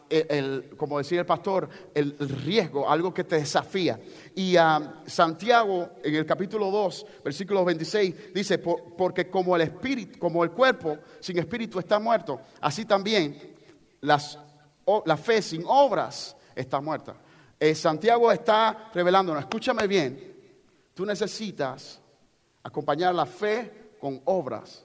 el, como decía el pastor, el, riesgo, algo que te desafía. Y a Santiago, en el capítulo 2, versículo 26, dice, porque como el espíritu, como el cuerpo sin espíritu está muerto, así también las, la fe sin obras está muerta. Eh, Santiago está revelándonos, escúchame bien, tú necesitas acompañar la fe con obras.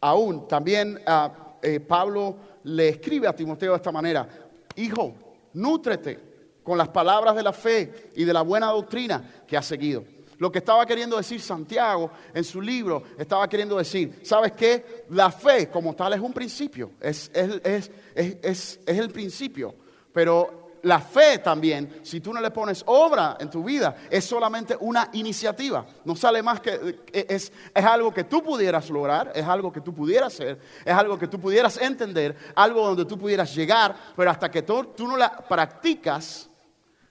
Aún también uh, Pablo le escribe a Timoteo de esta manera, hijo, nútrete con las palabras de la fe y de la buena doctrina que has seguido. Lo que estaba queriendo decir Santiago en su libro, estaba queriendo decir, ¿sabes qué? La fe como tal es un principio, es, es, es, es el principio, pero la fe también, si tú no le pones obra en tu vida, es solamente una iniciativa. No sale más que es, es, algo que tú pudieras lograr, es algo que tú pudieras hacer, es algo que tú pudieras entender, algo donde tú pudieras llegar, pero hasta que tú, no la practicas,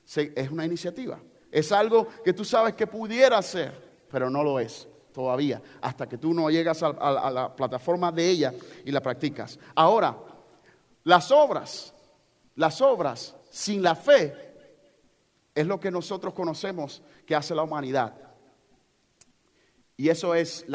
es una iniciativa. Es algo que tú sabes que pudiera ser, pero no lo es todavía, hasta que tú no llegas a la plataforma de ella y la practicas. Ahora, las obras, las obras sin la fe es lo que nosotros conocemos que hace la humanidad. Y eso es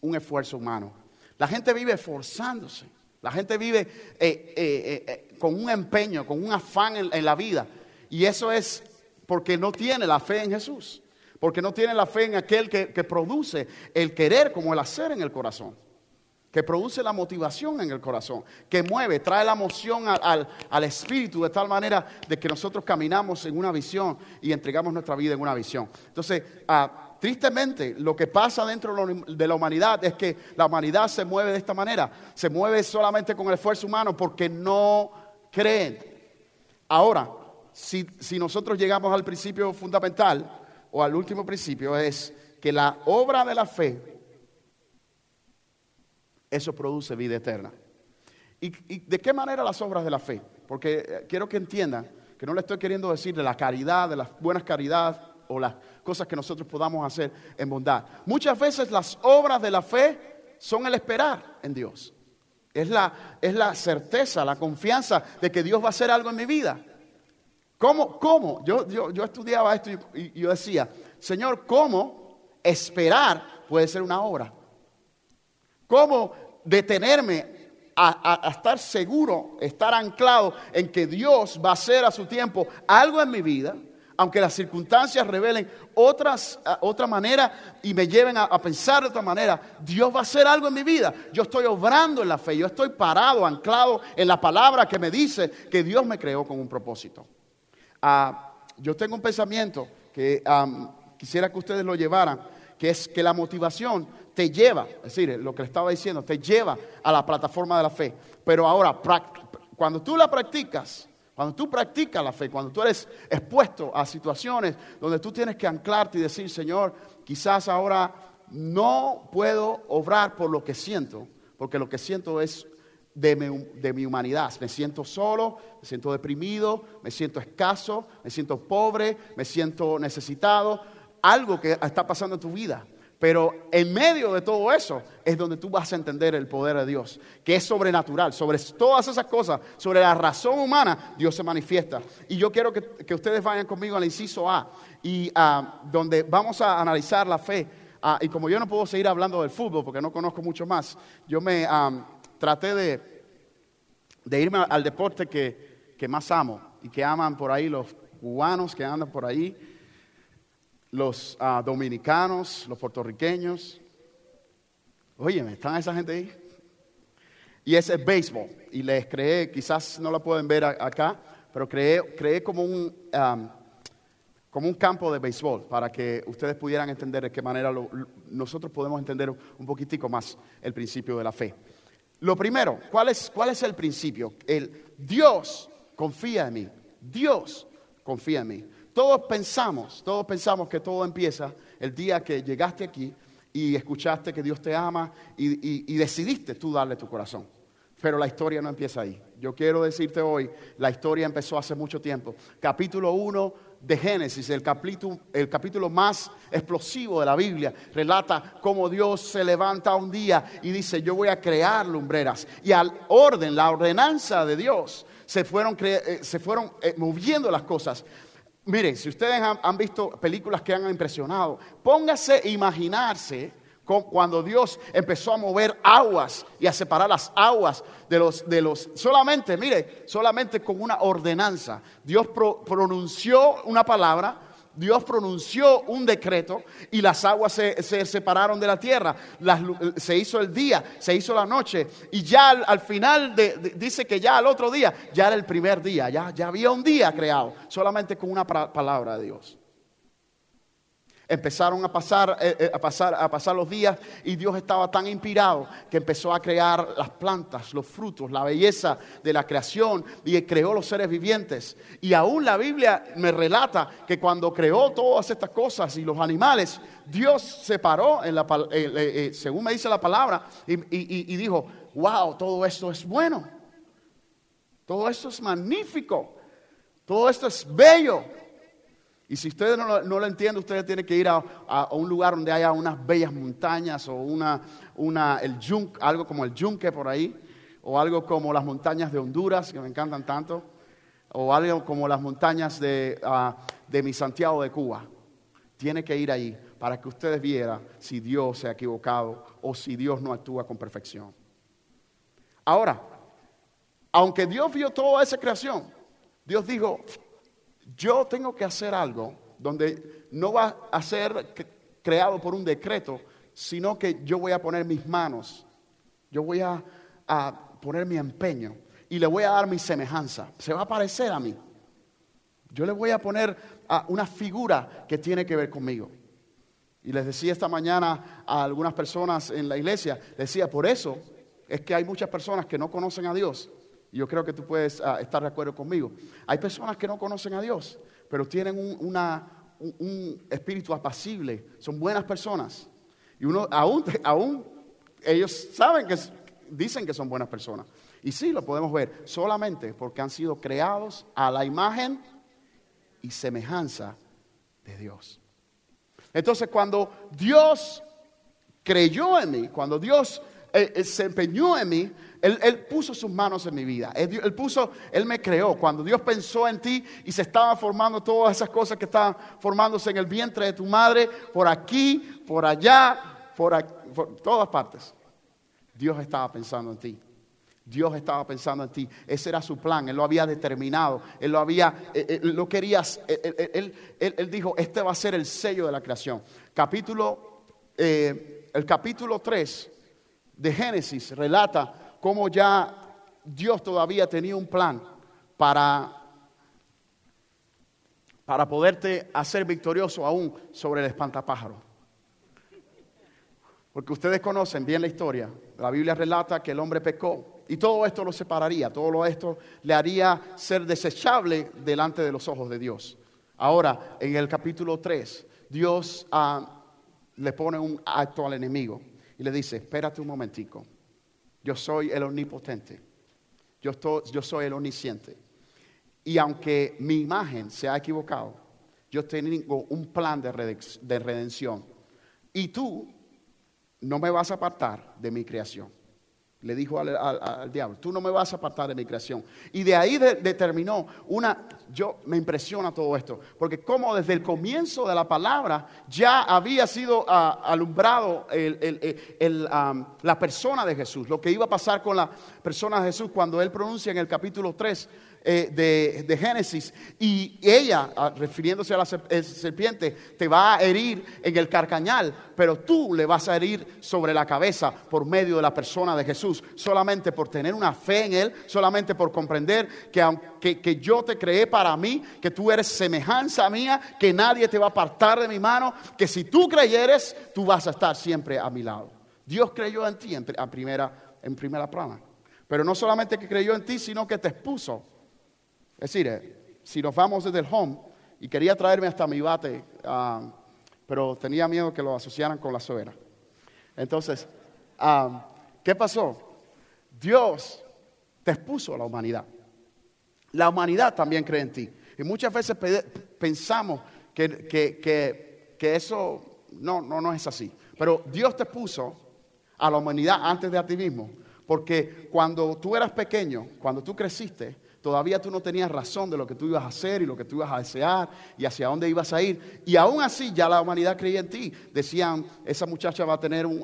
un esfuerzo humano. La gente vive esforzándose. La gente vive eh, eh, eh, con un empeño, con un afán en, la vida. Y eso es porque no tiene la fe en Jesús. Porque no tiene la fe en aquel que, que produce el querer como el hacer en el corazón que produce la motivación en el corazón, que mueve, trae la emoción al, espíritu de tal manera de que nosotros caminamos en una visión y entregamos nuestra vida en una visión. Entonces, ah, tristemente, lo que pasa dentro de la humanidad es que la humanidad se mueve de esta manera, se mueve solamente con el esfuerzo humano porque no creen. Ahora, si, si nosotros llegamos al principio fundamental o al último principio, es que la obra de la fe eso produce vida eterna. ¿Y, de qué manera las obras de la fe? Porque eh, quiero que entiendan que no le estoy queriendo decir de la caridad, de las buenas caridades o las cosas que nosotros podamos hacer en bondad. Muchas veces las obras de la fe son el esperar en Dios. Es la, es la certeza, la confianza de que Dios va a hacer algo en mi vida. ¿Cómo? ¿Cómo? Yo, yo, yo estudiaba esto y yo decía, Señor, ¿cómo esperar puede ser una obra? ¿Cómo detenerme a, estar seguro, estar anclado en que Dios va a hacer a su tiempo algo en mi vida? aunque las circunstancias revelen otras, otra manera y me lleven a, pensar de otra manera, Dios va a hacer algo en mi vida. Yo estoy obrando en la fe, yo estoy parado, anclado en la palabra que me dice que Dios me creó con un propósito. Ah, yo tengo un pensamiento que quisiera que ustedes lo llevaran, que es que la motivación te lleva, es decir, lo que le estaba diciendo, te lleva a la plataforma de la fe. Pero ahora, cuando tú la practicas, cuando tú practicas la fe, cuando tú eres expuesto a situaciones donde tú tienes que anclarte y decir, Señor, quizás ahora no puedo obrar por lo que siento, porque lo que siento es de mi, de mi, humanidad. Me siento solo, me siento deprimido, me siento escaso, me siento pobre, me siento necesitado. Algo que está pasando en tu vida. Pero en medio de todo eso es donde tú vas a entender el poder de Dios, que es sobrenatural. Sobre todas esas cosas, sobre la razón humana, Dios se manifiesta. Y yo quiero que, ustedes vayan conmigo al inciso A, y ah, donde vamos a analizar la fe. Ah, y como yo no puedo seguir hablando del fútbol porque no conozco mucho más, yo me ah, traté de, de, irme al deporte que, que más amo y que aman por ahí los cubanos que andan por ahí los ah, dominicanos, los puertorriqueños. Oye, ¿están esa gente ahí? Y ese es béisbol. Y les creé, quizás no lo pueden ver acá, pero creé, creé como, un, como un campo de béisbol para que ustedes pudieran entender de qué manera nosotros podemos entender un poquitico más el principio de la fe. Lo primero, ¿cuál es, cuál es el principio? El Dios confía en mí. Dios confía en mí. Todos pensamos, todos pensamos que todo empieza el día que llegaste aquí y escuchaste que Dios te ama y, decidiste tú darle tu corazón. Pero la historia no empieza ahí. Yo quiero decirte hoy, la historia empezó hace mucho tiempo. Capítulo 1 de Génesis, el capítulo, el capítulo más explosivo de la Biblia, relata cómo Dios se levanta un día y dice, yo voy a crear lumbreras. Y al orden, la ordenanza de Dios, se fueron, eh, se fueron eh, moviendo las cosas. Miren, si ustedes han, visto películas que han impresionado, póngase a imaginarse cuando Dios empezó a mover aguas y a separar las aguas de los, de los solamente, mire, solamente con una ordenanza. Dios pronunció una palabra Dios pronunció un decreto y las aguas se, separaron de la tierra. se hizo el día, se hizo la noche. Y ya al, final dice que ya al otro día, ya era el primer día, ya, ya había un día creado, solamente con una palabra de Dios. Empezaron a pasar, eh, eh, a, pasar, a pasar los días y Dios estaba tan inspirado que empezó a crear las plantas, los frutos, la belleza de la creación y creó los seres vivientes. Y aún la Biblia me relata que cuando creó todas estas cosas y los animales, Dios se paró, en la, eh, según me dice la palabra, y, y dijo, wow, todo esto es bueno, todo esto es magnífico, todo esto es bello. Y si ustedes no lo, entienden, ustedes tienen que ir a, un lugar donde haya unas bellas montañas o una, una, el algo como el yunque por ahí, o algo como las montañas de Honduras, que me encantan tanto, o algo como las montañas de, uh, de mi Santiago de Cuba. Tiene que ir ahí para que ustedes vieran si Dios se ha equivocado o si Dios no actúa con perfección. Ahora, aunque Dios vio toda esa creación, Dios dijo, yo tengo que hacer algo donde no va a ser creado por un decreto, sino que yo voy a poner mis manos, yo voy a, poner mi empeño y le voy a dar mi semejanza. Se va a parecer a mí. Yo le voy a poner a una figura que tiene que ver conmigo. Y les decía esta mañana a algunas personas en la iglesia, decía, por eso es que hay muchas personas que no conocen a Dios yo creo que tú puedes ah, estar de acuerdo conmigo. Hay personas que no conocen a Dios, pero tienen un, espíritu apacible, son buenas personas. Y uno, aún, aún ellos saben que dicen que son buenas personas. Y sí, lo podemos ver solamente porque han sido creados a la imagen y semejanza de Dios. Entonces, cuando Dios creyó en mí, cuando Dios eh, eh, se empeñó en mí, él, puso sus manos en mi vida. Él, puso, él me creó. Cuando Dios pensó en ti y se estaban formando todas esas cosas que estaban formándose en el vientre de tu madre, por aquí, por allá, por, todas partes. Dios estaba pensando en ti. Dios estaba pensando en ti. Ese era su plan. Él lo había determinado. Él lo había, él, lo querías. Él, dijo, este va a ser el sello de la creación. Capítulo, eh, el capítulo 3 de Génesis relata cómo ya Dios todavía tenía un plan para, para poderte hacer victorioso aún sobre el espantapájaro. Porque ustedes conocen bien la historia. La Biblia relata que el hombre pecó y todo esto lo separaría, todo esto le haría ser desechable delante de los ojos de Dios. Ahora, en el capítulo 3, Dios ah, le pone un acto al enemigo y le dice, espérate un momentico. Yo soy el omnipotente. Yo, yo soy el omnisciente. Y aunque mi imagen se ha equivocado, yo tengo un plan de redención. Y tú no me vas a apartar de mi creación le dijo al, diablo, tú no me vas a apartar de mi creación. Y de ahí determinó una, yo me impresiona todo esto, porque como desde el comienzo de la palabra ya había sido ah, alumbrado la persona de Jesús, lo que iba a pasar con la persona de Jesús cuando él pronuncia en el capítulo 3 eh, de, Génesis y ella, ah, refiriéndose a la serpiente, te va a herir en el carcañal, pero tú le vas a herir sobre la cabeza por medio de la persona de Jesús, solamente por tener una fe en Él, solamente por comprender que, que yo te creé para mí, que tú eres semejanza mía, que nadie te va a apartar de mi mano, que si tú creyeres, tú vas a estar siempre a mi lado. Dios creyó en ti en, primera, en primera plana. Pero no solamente que creyó en ti, sino que te expuso es decir, eh, si nos vamos desde el home, y quería traerme hasta mi bate, ah, pero tenía miedo que lo asociaran con la suegra. Entonces, ah, ¿qué pasó? Dios te expuso a la humanidad. La humanidad también cree en ti. Y muchas veces pensamos que, que, eso no, no, no es así. Pero Dios te puso a la humanidad antes de a ti mismo. Porque cuando tú eras pequeño, cuando tú creciste, Todavía tú no tenías razón de lo que tú ibas a hacer y lo que tú ibas a desear y hacia dónde ibas a ir. Y aún así ya la humanidad creía en ti. Decían, esa muchacha va a tener un,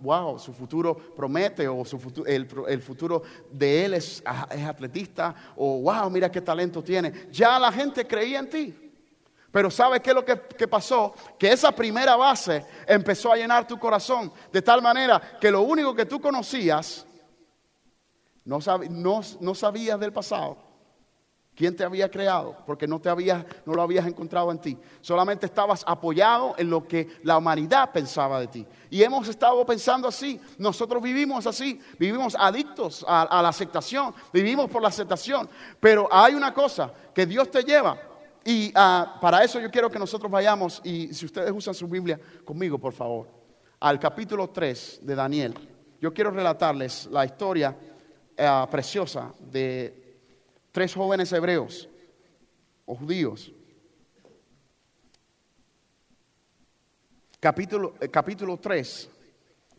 wow, su futuro promete o su futuro, el, futuro de él es, ah, es atletista o wow, mira qué talento tiene. Ya la gente creía en ti. Pero ¿sabes qué es lo que, pasó? Que esa primera base empezó a llenar tu corazón de tal manera que lo único que tú conocías no, sabías del pasado, ¿Quién te había creado? Porque no, te habías, no lo habías encontrado en ti. Solamente estabas apoyado en lo que la humanidad pensaba de ti. Y hemos estado pensando así. Nosotros vivimos así. Vivimos adictos a, la aceptación. Vivimos por la aceptación. Pero hay una cosa que Dios te lleva. Y ah, para eso yo quiero que nosotros vayamos. Y si ustedes usan su Biblia conmigo, por favor. Al capítulo 3 de Daniel. Yo quiero relatarles la historia eh, preciosa de tres jóvenes hebreos o judíos. Capítulo, eh, capítulo 3,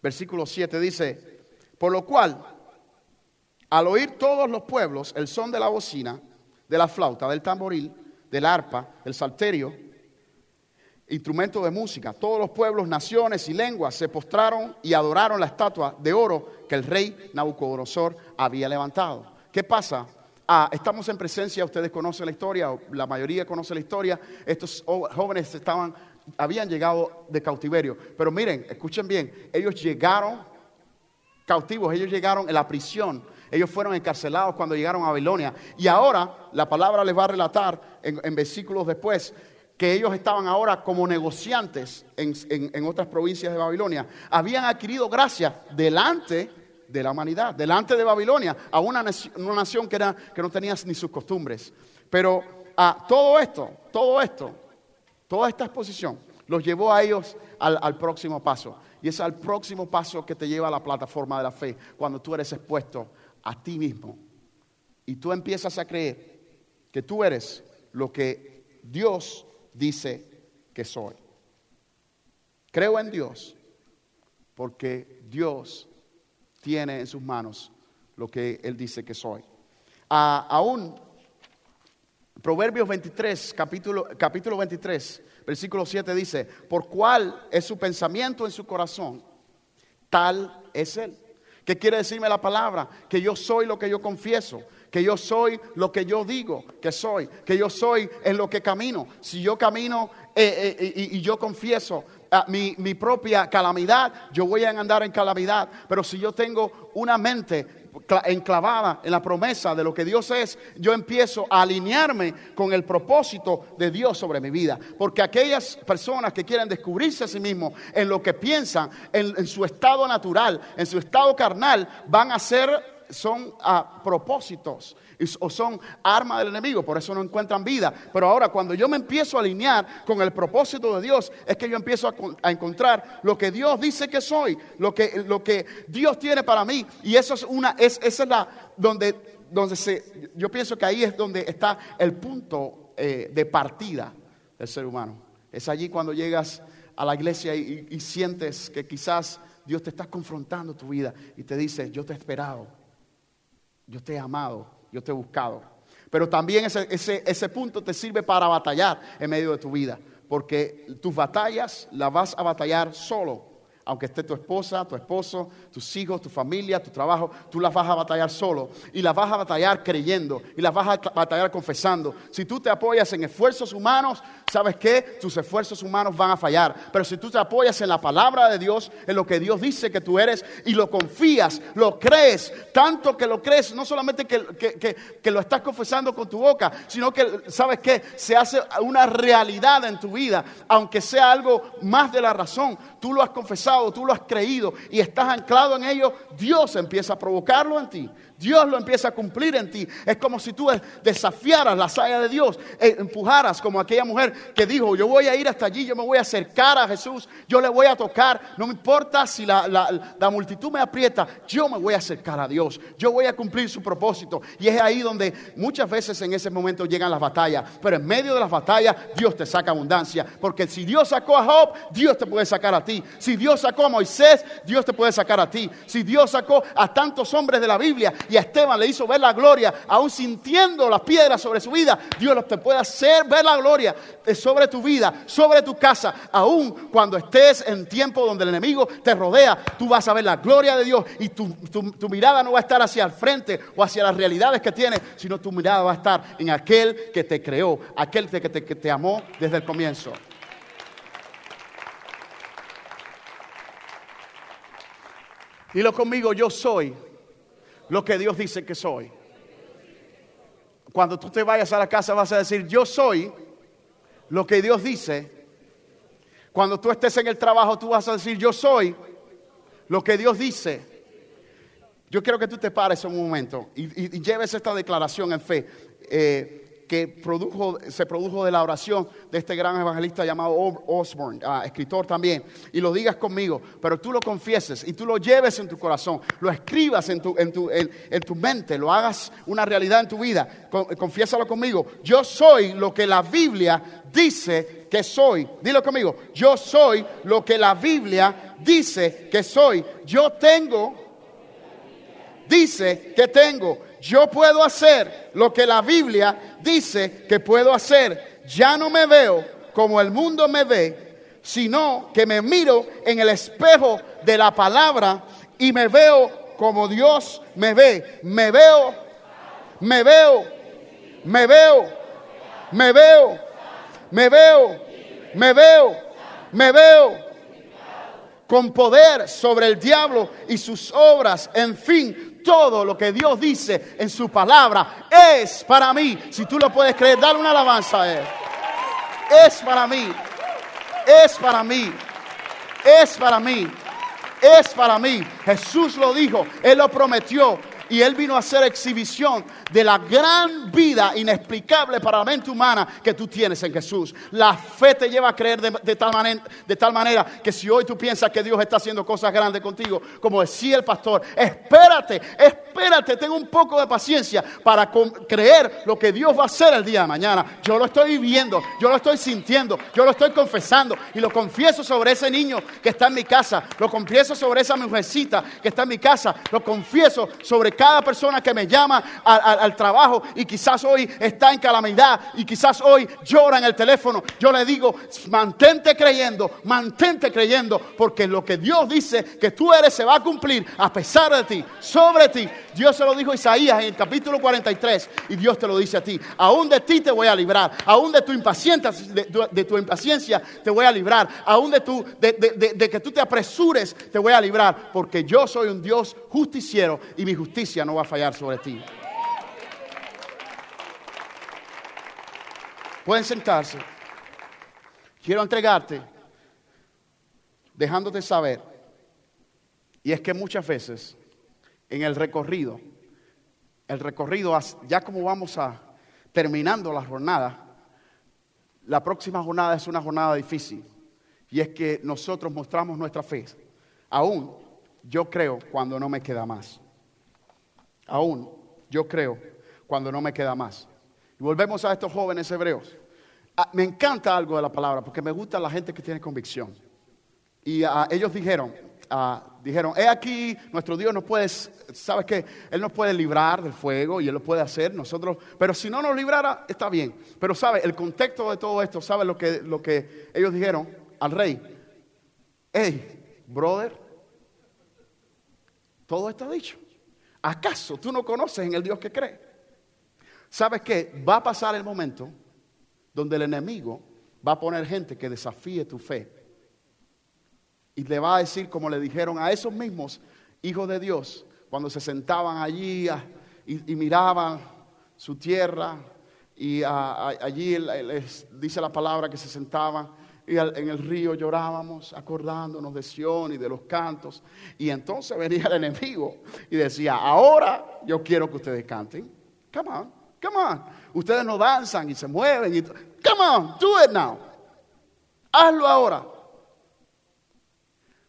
versículo 7 dice, por lo cual, al oír todos los pueblos el son de la bocina, de la flauta, del tamboril, del arpa, del salterio, instrumento de música, todos los pueblos, naciones y lenguas se postraron y adoraron la estatua de oro que el rey Nabucodonosor había levantado. ¿Qué pasa? Ah, estamos en presencia, ustedes conocen la historia, la mayoría conoce la historia. Estos jóvenes estaban, habían llegado de cautiverio. Pero miren, escuchen bien, ellos llegaron cautivos, ellos llegaron en la prisión. Ellos fueron encarcelados cuando llegaron a Babilonia. Y ahora la palabra les va a relatar en, versículos después que ellos estaban ahora como negociantes en, en otras provincias de Babilonia. Habían adquirido gracia delante de la humanidad, delante de Babilonia, a una, nación que, era, que no tenía ni sus costumbres. Pero a todo esto, todo esto, toda esta exposición los llevó a ellos al, al próximo paso. Y es al próximo paso que te lleva a la plataforma de la fe, cuando tú eres expuesto a ti mismo. Y tú empiezas a creer que tú eres lo que Dios dice que soy. Creo en Dios porque Dios tiene en sus manos lo que Él dice que soy. aún, Proverbios 23, capítulo, capítulo 23, versículo 7 dice, por cuál es su pensamiento en su corazón, tal es Él. ¿Qué quiere decirme la palabra? Que yo soy lo que yo confieso, que yo soy lo que yo digo que soy, que yo soy en lo que camino. Si yo camino eh, eh, y, yo confieso mi, mi propia calamidad, yo voy a andar en calamidad. Pero si yo tengo una mente enclavada en la promesa de lo que Dios es, yo empiezo a alinearme con el propósito de Dios sobre mi vida. Porque aquellas personas que quieren descubrirse a sí mismos en lo que piensan, en, su estado natural, en su estado carnal, van a ser son a propósitos o son armas del enemigo, por eso no encuentran vida. Pero ahora cuando yo me empiezo a alinear con el propósito de Dios, es que yo empiezo a, encontrar lo que Dios dice que soy, lo que, lo que Dios tiene para mí. Y eso es una, es, esa es la, donde, donde se, yo pienso que ahí es donde está el punto eh, de partida del ser humano. Es allí cuando llegas a la iglesia y, y sientes que quizás Dios te está confrontando tu vida y te dice, yo te he esperado, yo te he amado, yo te he buscado. Pero también ese, ese, punto te sirve para batallar en medio de tu vida, porque tus batallas las vas a batallar solo aunque esté tu esposa, tu esposo, tus hijos, tu familia, tu trabajo, tú las vas a batallar solo y las vas a batallar creyendo y las vas a batallar confesando. Si tú te apoyas en esfuerzos humanos, ¿sabes qué? Tus esfuerzos humanos van a fallar. Pero si tú te apoyas en la palabra de Dios, en lo que Dios dice que tú eres y lo confías, lo crees, tanto que lo crees, no solamente que, que lo estás confesando con tu boca, sino que, ¿sabes qué? Se hace una realidad en tu vida, aunque sea algo más de la razón. Tú lo has confesado tú lo has creído y estás anclado en ello, Dios empieza a provocarlo en ti. Dios lo empieza a cumplir en ti. Es como si tú desafiaras la saya de Dios, e empujaras como aquella mujer que dijo, yo voy a ir hasta allí, yo me voy a acercar a Jesús, yo le voy a tocar, no me importa si la, la multitud me aprieta, yo me voy a acercar a Dios, yo voy a cumplir su propósito. Y es ahí donde muchas veces en ese momento llegan las batallas, pero en medio de las batallas Dios te saca abundancia, porque si Dios sacó a Job, Dios te puede sacar a ti. Si Dios sacó a Moisés, Dios te puede sacar a ti. Si Dios sacó a tantos hombres de la Biblia, y a Esteban le hizo ver la gloria, aún sintiendo las piedras sobre su vida, Dios te puede hacer ver la gloria sobre tu vida, sobre tu casa, aún cuando estés en tiempo donde el enemigo te rodea, tú vas a ver la gloria de Dios y tu, mirada no va a estar hacia el frente o hacia las realidades que tienes, sino tu mirada va a estar en aquel que te creó, aquel que que te amó desde el comienzo. Dilo conmigo, yo soy lo que Dios dice que soy. cuando tú te vayas a la casa vas a decir, yo soy lo que Dios dice. Cuando tú estés en el trabajo tú vas a decir, yo soy lo que Dios dice. Yo quiero que tú te pares un momento y, lleves esta declaración en fe. Eh, que produjo, se produjo de la oración de este gran evangelista llamado Osborne, ah, escritor también, y lo digas conmigo, pero tú lo confieses y tú lo lleves en tu corazón, lo escribas en tu, en tu, en, tu mente, lo hagas una realidad en tu vida, confiésalo conmigo. Yo soy lo que la Biblia dice que soy. Dilo conmigo, yo soy lo que la Biblia dice que soy. Yo tengo, dice que tengo yo puedo hacer lo que la Biblia dice que puedo hacer. Ya no me veo como el mundo me ve, sino que me miro en el espejo de la palabra y me veo como Dios me ve. Me veo, me veo, me veo, me veo, me veo, me veo, me veo con poder sobre el diablo y sus obras. En fin, todo lo que Dios dice en su palabra es para mí. Si tú lo puedes creer, dale una alabanza a Él. Es para mí. Es para mí. Es para mí. Es para mí. Jesús lo dijo. Él lo prometió y Él vino a hacer exhibición de la gran vida inexplicable para la mente humana que tú tienes en Jesús. La fe te lleva a creer de, tal, manera, de tal manera que si hoy tú piensas que Dios está haciendo cosas grandes contigo, como decía el pastor, espérate, espérate, ten un poco de paciencia para creer lo que Dios va a hacer el día de mañana. Yo lo estoy viviendo, yo lo estoy sintiendo, yo lo estoy confesando y lo confieso sobre ese niño que está en mi casa, lo confieso sobre esa mujercita que está en mi casa, lo confieso sobre cada persona que me llama al, trabajo y quizás hoy está en calamidad y quizás hoy llora en el teléfono, yo le digo, mantente creyendo, mantente creyendo, porque lo que Dios dice que tú eres se va a cumplir a pesar de ti, sobre ti. Dios se lo dijo a Isaías en el capítulo 43 y Dios te lo dice a ti. Aún de ti te voy a librar, aún de tu impaciencia, de, tu impaciencia te voy a librar, aún de, tu, de que tú te apresures te voy a librar, porque yo soy un Dios justiciero y mi justicia no va a fallar sobre ti. Pueden sentarse. Quiero entregarte dejándote saber. Y es que muchas veces en el recorrido, el recorrido, ya como vamos a terminando la jornada, la próxima jornada es una jornada difícil. Y es que nosotros mostramos nuestra fe. Aún yo creo cuando no me queda más. Aún yo creo cuando no me queda más. Y volvemos a estos jóvenes hebreos. Ah, me encanta algo de la palabra porque me gusta la gente que tiene convicción. Y ah, ellos dijeron, ah, dijeron, he aquí, nuestro Dios nos puede, ¿sabes qué? Él nos puede librar del fuego y Él lo puede hacer, nosotros, pero si no nos librara, está bien. Pero ¿sabe? El contexto de todo esto, ¿sabe lo que, lo que ellos dijeron al rey? Hey, brother, todo está dicho. ¿Acaso tú no conoces en el Dios que cree? ¿Sabes qué? Va a pasar el momento donde el enemigo va a poner gente que desafíe tu fe. Y le va a decir, como le dijeron a esos mismos hijos de Dios, cuando se sentaban allí y, miraban su tierra, y allí les dice la palabra que se sentaban y en el río llorábamos acordándonos de Sion y de los cantos. Y entonces venía el enemigo y decía, ahora yo quiero que ustedes canten. Come on, come on. Ustedes no danzan y se mueven. Y come on, do it now. Hazlo ahora.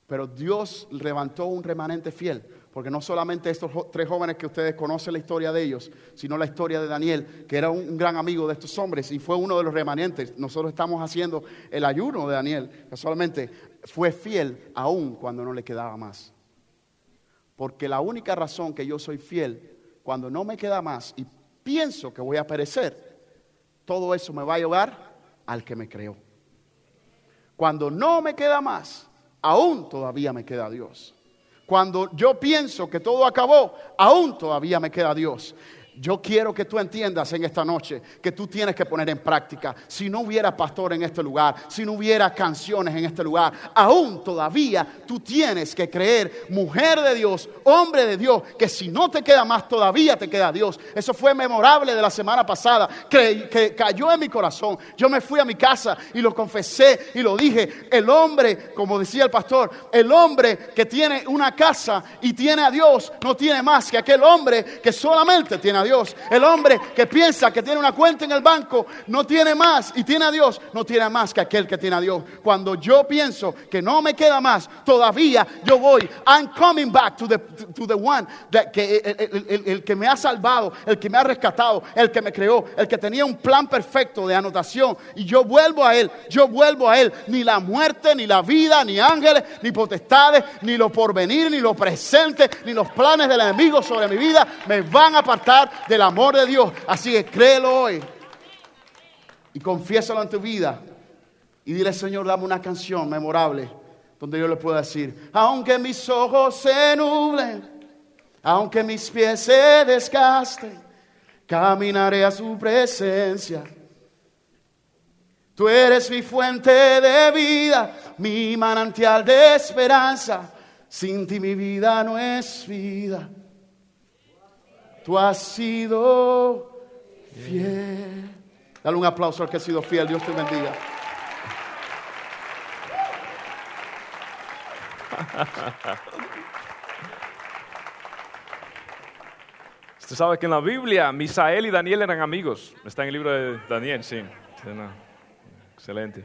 Pero Dios levantó un remanente fiel porque no solamente estos tres jóvenes que ustedes conocen la historia de ellos, sino la historia de Daniel, que era un, gran amigo de estos hombres y fue uno de los remanentes. Nosotros estamos haciendo el ayuno de Daniel, que solamente fue fiel aún cuando no le quedaba más. Porque la única razón que yo soy fiel cuando no me queda más y pienso que voy a perecer, todo eso me va a llevar al que me creó. Cuando no me queda más, aún todavía me queda Dios. Cuando yo pienso que todo acabó, aún todavía me queda Dios. Yo quiero que tú entiendas en esta noche que tú tienes que poner en práctica. Si no hubiera pastor en este lugar, si no hubiera canciones en este lugar, aún todavía tú tienes que creer, mujer de Dios, hombre de Dios, que si no te queda más, todavía te queda Dios. Eso fue memorable de la semana pasada, que, que cayó en mi corazón. Yo me fui a mi casa y lo confesé y lo dije. El hombre, como decía el pastor, el hombre que tiene una casa y tiene a Dios, no tiene más que aquel hombre que solamente tiene a Dios. El hombre que piensa que tiene una cuenta en el banco no tiene más y tiene a Dios, no tiene más que aquel que tiene a Dios. Cuando yo pienso que no me queda más, todavía yo voy. I'm coming back to the, to the one que, el, que me ha salvado, el que me ha rescatado, el que me creó, el que tenía un plan perfecto de anotación. Y yo vuelvo a Él, yo vuelvo a Él. Ni la muerte, ni la vida, ni ángeles, ni potestades, ni lo porvenir, ni lo presente, ni los planes del enemigo sobre mi vida me van a apartar del amor de Dios. Así que créelo hoy y confiésalo en tu vida. Y dile, Señor, dame una canción memorable donde yo le pueda decir, aunque mis ojos se nublen, aunque mis pies se desgasten, caminaré a su presencia. Tú eres mi fuente de vida, mi manantial de esperanza. Sin ti mi vida no es vida. Tú has sido fiel. Dale un aplauso al que ha sido fiel. Dios te bendiga. Usted sabe que en la Biblia Misael y Daniel eran amigos. Está en el libro de Daniel, sí. Excelente.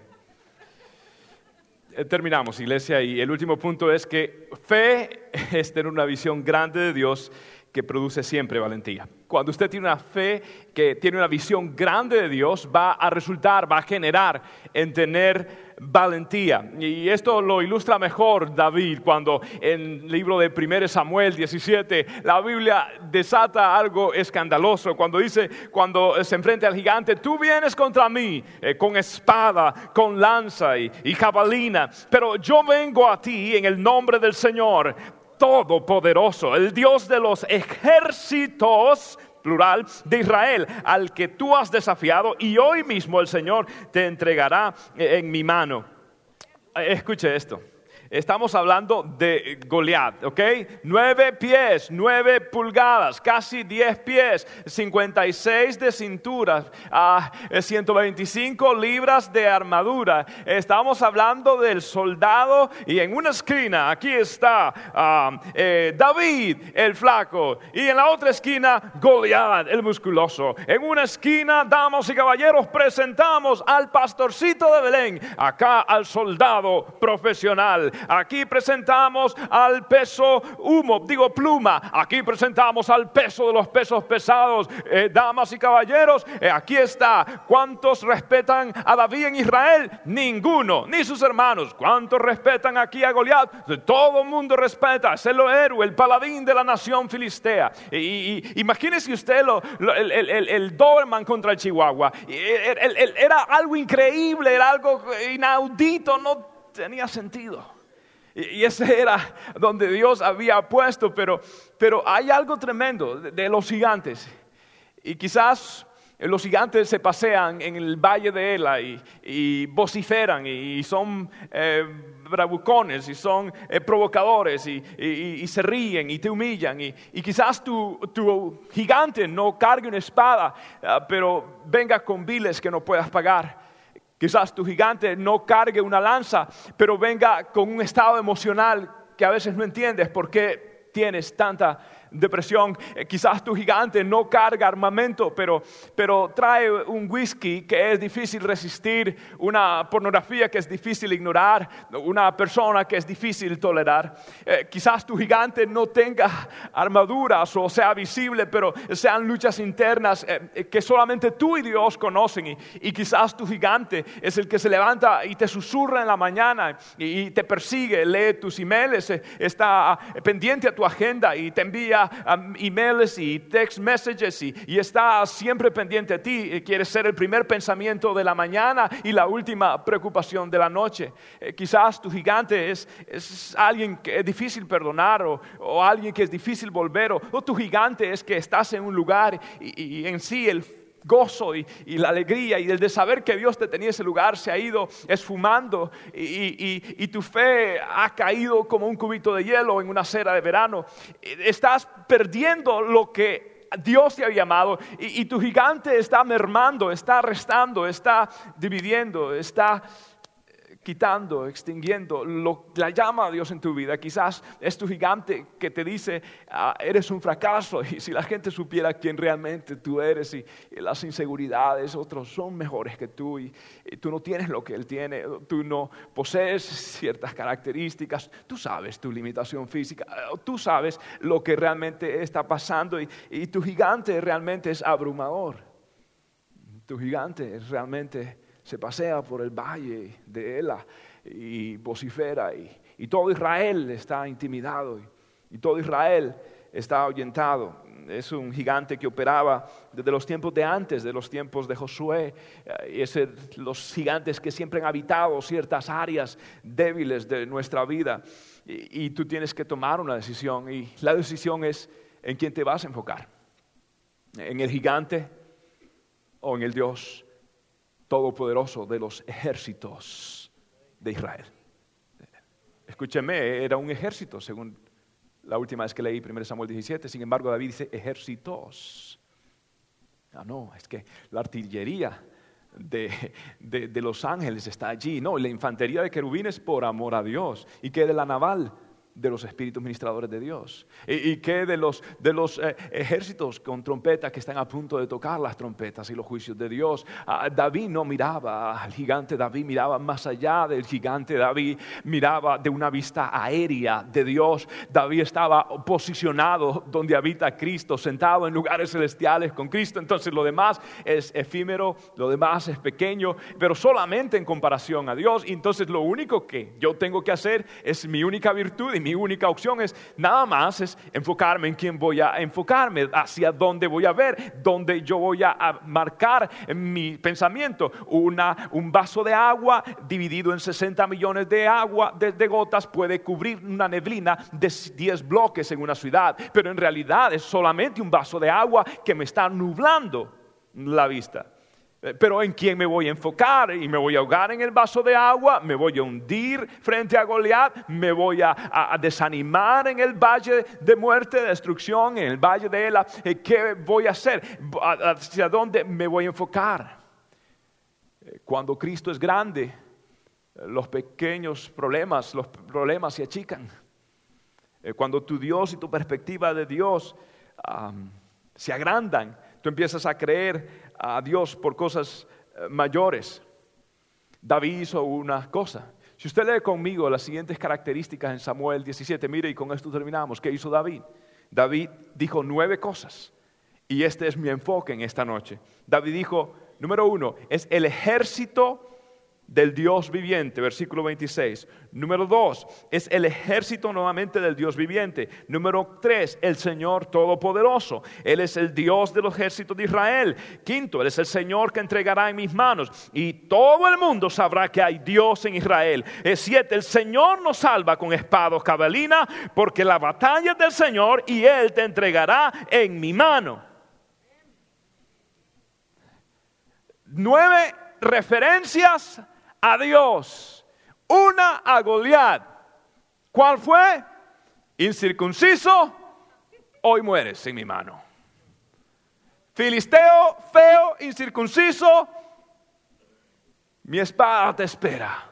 Eh, terminamos, iglesia, y el último punto es que fe es tener una visión grande de Dios que produce siempre valentía. Cuando usted tiene una fe que tiene una visión grande de Dios, va a resultar, va a generar en tener valentía. Y esto lo ilustra mejor David cuando en el libro de 1 Samuel 17 la Biblia desata algo escandaloso. Cuando dice, cuando se enfrenta al gigante, tú vienes contra mí eh, con espada, con lanza y, y jabalina, pero yo vengo a ti en el nombre del Señor Todopoderoso, el Dios de los ejércitos plural de Israel, al que tú has desafiado y hoy mismo el Señor te entregará en mi mano. Escuche esto. Estamos hablando de Goliat, ¿ok? Nueve pies, nueve pulgadas, casi diez pies, 56 de cintura, 125 ah, libras de armadura. Estamos hablando del soldado y en una esquina, aquí está ah, eh, David, el flaco, y en la otra esquina Goliat, el musculoso. En una esquina, damas y caballeros, presentamos al pastorcito de Belén, acá al soldado profesional Aquí presentamos al peso humo, digo pluma. Aquí presentamos al peso de los pesos pesados. Eh, damas y caballeros, eh, aquí está. ¿Cuántos respetan a David en Israel? Ninguno, ni sus hermanos. ¿Cuántos respetan aquí a Goliat? Todo el mundo respeta. Es el héroe, el paladín de la nación filistea. Y, imagínese usted el, el, el, Doberman contra el Chihuahua. Era algo increíble, era algo inaudito, no tenía sentido. Y ese era donde Dios había puesto, pero, pero hay algo tremendo de, los gigantes. Y quizás los gigantes se pasean en el valle de Ela y, vociferan y, son eh, bravucones y son eh, provocadores y, se ríen y te humillan. Y, quizás tu, tu, gigante no cargue una espada, ah, pero venga con viles que no puedas pagar. Quizás tu gigante no cargue una lanza, pero venga con un estado emocional que a veces no entiendes por qué tienes tanta depresión. Eh, quizás tu gigante no carga armamento, pero, pero trae un whisky que es difícil resistir, una pornografía que es difícil ignorar, una persona que es difícil tolerar. Eh, quizás tu gigante no tenga armaduras o sea visible, pero sean luchas internas eh, que solamente tú y Dios conocen. Y, y, quizás tu gigante es el que se levanta y te susurra en la mañana y, y te persigue, lee tus emails, está pendiente a tu agenda y te envía um, emails y text messages y, y está siempre pendiente a ti. Quiere ser el primer pensamiento de la mañana y la última preocupación de la noche. Eh, quizás tu gigante es, es alguien que es difícil perdonar o, o alguien que es difícil volver o, o tu gigante es que estás en un lugar y, y en sí el gozo y, la alegría y el de saber que Dios te tenía ese lugar se ha ido esfumando y, y- tu fe ha caído como un cubito de hielo en una cera de verano. Estás perdiendo lo que Dios te ha llamado y tu gigante está mermando, está restando, está dividiendo, está quitando, extinguiendo lo- la llama a Dios en tu vida. Quizás es tu gigante que te dice, "Ah, eres un fracaso. Y si la gente supiera quién realmente tú eres y, las inseguridades, otros son mejores que tú y, y tú no tienes lo que él tiene, tú no posees ciertas características, tú sabes tu limitación física, eh, tú sabes lo que realmente está pasando y, y tu gigante realmente es abrumador. Tu gigante realmente se pasea por el valle de Ela y vocifera y, todo Israel está intimidado y, todo Israel está ahuyentado. Es un gigante que operaba desde los tiempos de antes, de los tiempos de Josué. Eh, es los gigantes que siempre han habitado ciertas áreas débiles de nuestra vida. Y, y tú tienes que tomar una decisión y la decisión es en quién te vas a enfocar. En el gigante o en el Dios todopoderoso de los ejércitos de Israel. Escúcheme, era un ejército, según la última vez que leí 1 Samuel 17. Sin embargo, David dice ejércitos. Ah, no, es que la artillería de, de- de los ángeles está allí. No, la infantería de querubines por amor a Dios. ¿Y que de la naval? De los espíritus ministradores de Dios. ¿Y, y qué de los, de los eh, ejércitos con trompetas que están a punto de tocar las trompetas y los juicios de Dios? Ah, David no miraba al gigante, David miraba más allá del gigante, David miraba de una vista aérea de Dios. David estaba posicionado donde habita Cristo, sentado en lugares celestiales con Cristo. Entonces lo demás es efímero, lo demás es pequeño, pero solamente en comparación a Dios. Y entonces lo único que yo tengo que hacer es mi única virtud y mi única opción es nada más es enfocarme en quién voy a enfocarme, hacia dónde voy a ver, dónde yo voy a, marcar mi pensamiento. Una, un vaso de agua dividido en 60 millones de agua, de, de gotas, puede cubrir una neblina de 10 bloques en una ciudad, pero en realidad es solamente un vaso de agua que me está nublando la vista. Eh, Pero en quién me voy a enfocar y me voy a ahogar en el vaso de agua, me voy a hundir frente a Goliat, me voy a, desanimar en el valle de muerte, de destrucción, en el valle de Ela. Eh, ¿Qué voy a hacer? ¿A- ¿Hacia dónde me voy a enfocar? Eh, Cuando Cristo es grande, los pequeños problemas, los problemas se achican. Cuando tu Dios y tu perspectiva de Dios se agrandan, tú empiezas a creer a Dios por cosas eh, mayores. David hizo una cosa. Si usted lee conmigo las siguientes características en Samuel 17, mire y con esto terminamos. ¿Qué hizo David? David dijo nueve cosas. Y este es mi enfoque en esta noche. David dijo, número uno, es el ejército del Dios viviente, versículo 26. Número dos, es el ejército nuevamente del Dios viviente. Número tres, el Señor Todopoderoso. Él es el Dios de los ejércitos de Israel. Quinto, Él es el Señor que entregará en mis manos. Y todo el mundo sabrá que hay Dios en Israel. Es siete, el Señor nos salva con espada o cabalina, porque la batalla es del Señor y Él te entregará en mi mano. Nueve referencias a Dios. Una a Goliat. ¿Cuál fue? Incircunciso, hoy mueres en mi mano. Filisteo, feo, incircunciso, mi espada te espera.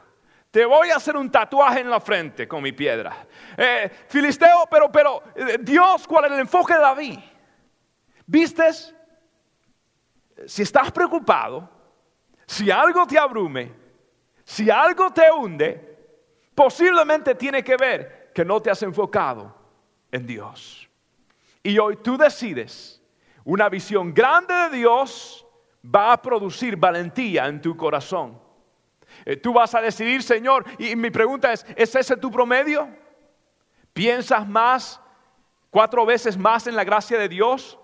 Te voy a hacer un tatuaje en la frente con mi piedra. Eh, Filisteo, pero, pero, eh, Dios, ¿cuál es el enfoque de David? ¿Vistes? Si estás preocupado, si algo te abrume, si algo te hunde, posiblemente tiene que ver que no te has enfocado en Dios. Y hoy tú decides, una visión grande de Dios va a producir valentía en tu corazón. Eh, Tú vas a decidir, Señor, y mi pregunta es, ¿es ese tu promedio? ¿Piensas más Cuatro veces más en la gracia de Dios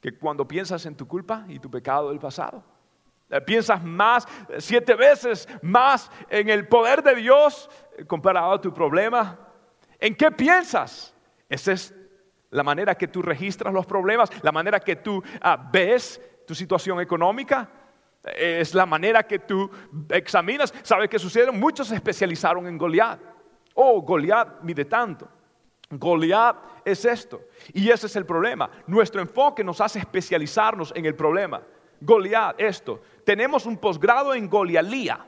que cuando piensas en tu culpa y tu pecado del pasado. Eh, piensas más, eh, siete veces más en el poder de Dios eh, comparado a tu problema. ¿En qué piensas? Esa es la manera que tú registras los problemas, la manera que tú ah, ves tu situación económica. Es la manera que tú examinas. ¿Sabes qué sucedieron? Muchos se especializaron en Goliat. Oh, Goliat mide tanto. Goliat es esto. Y ese es el problema. Nuestro enfoque nos hace especializarnos en el problema. Goliat, esto. Tenemos un posgrado en Golialía.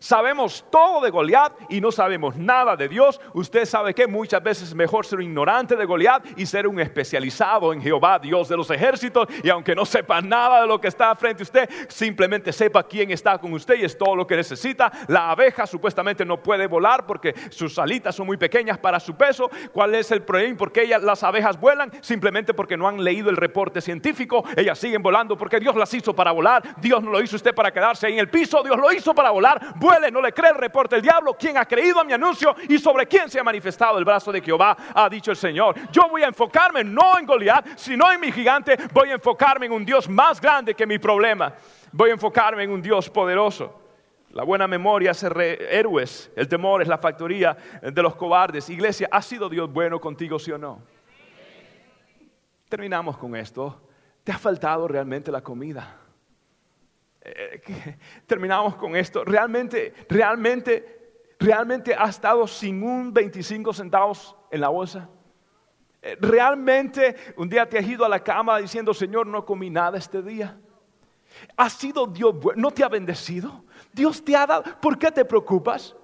Sabemos todo de Goliat y no sabemos nada de Dios. Usted sabe que muchas veces es mejor ser un ignorante de Goliat y ser un especializado en Jehová, Dios de los ejércitos. Y aunque no sepa nada de lo que está frente a usted, simplemente sepa quién está con usted y es todo lo que necesita. La abeja supuestamente no puede volar porque sus alitas son muy pequeñas para su peso. ¿Cuál es el problema? ¿Por qué las abejas vuelan? Simplemente porque no han leído el reporte científico. Ellas siguen volando porque Dios las hizo para volar. Dios no lo hizo usted para quedarse en el piso. Dios lo hizo para volar no le cree el reporte del diablo, quien ha creído a mi anuncio y sobre quién se ha manifestado el brazo de Jehová, ha dicho el Señor. Yo voy a enfocarme no en Goliat, sino en mi gigante, voy a enfocarme en un Dios más grande que mi problema. Voy a enfocarme en un Dios poderoso. La buena memoria hace héroes, el temor es la factoría de los cobardes. Iglesia, ¿ha sido Dios bueno contigo, sí o no? Terminamos con esto. ¿Te ha faltado realmente la comida? Eh, terminamos con esto. Realmente, realmente, realmente ha estado sin un 25 centavos en la bolsa. Eh, realmente un día te has ido a la cama diciendo, Señor, no comí nada este día. ¿Ha sido Dios? ¿No te ha bendecido? Dios te ha dado. ¿Por qué te preocupas?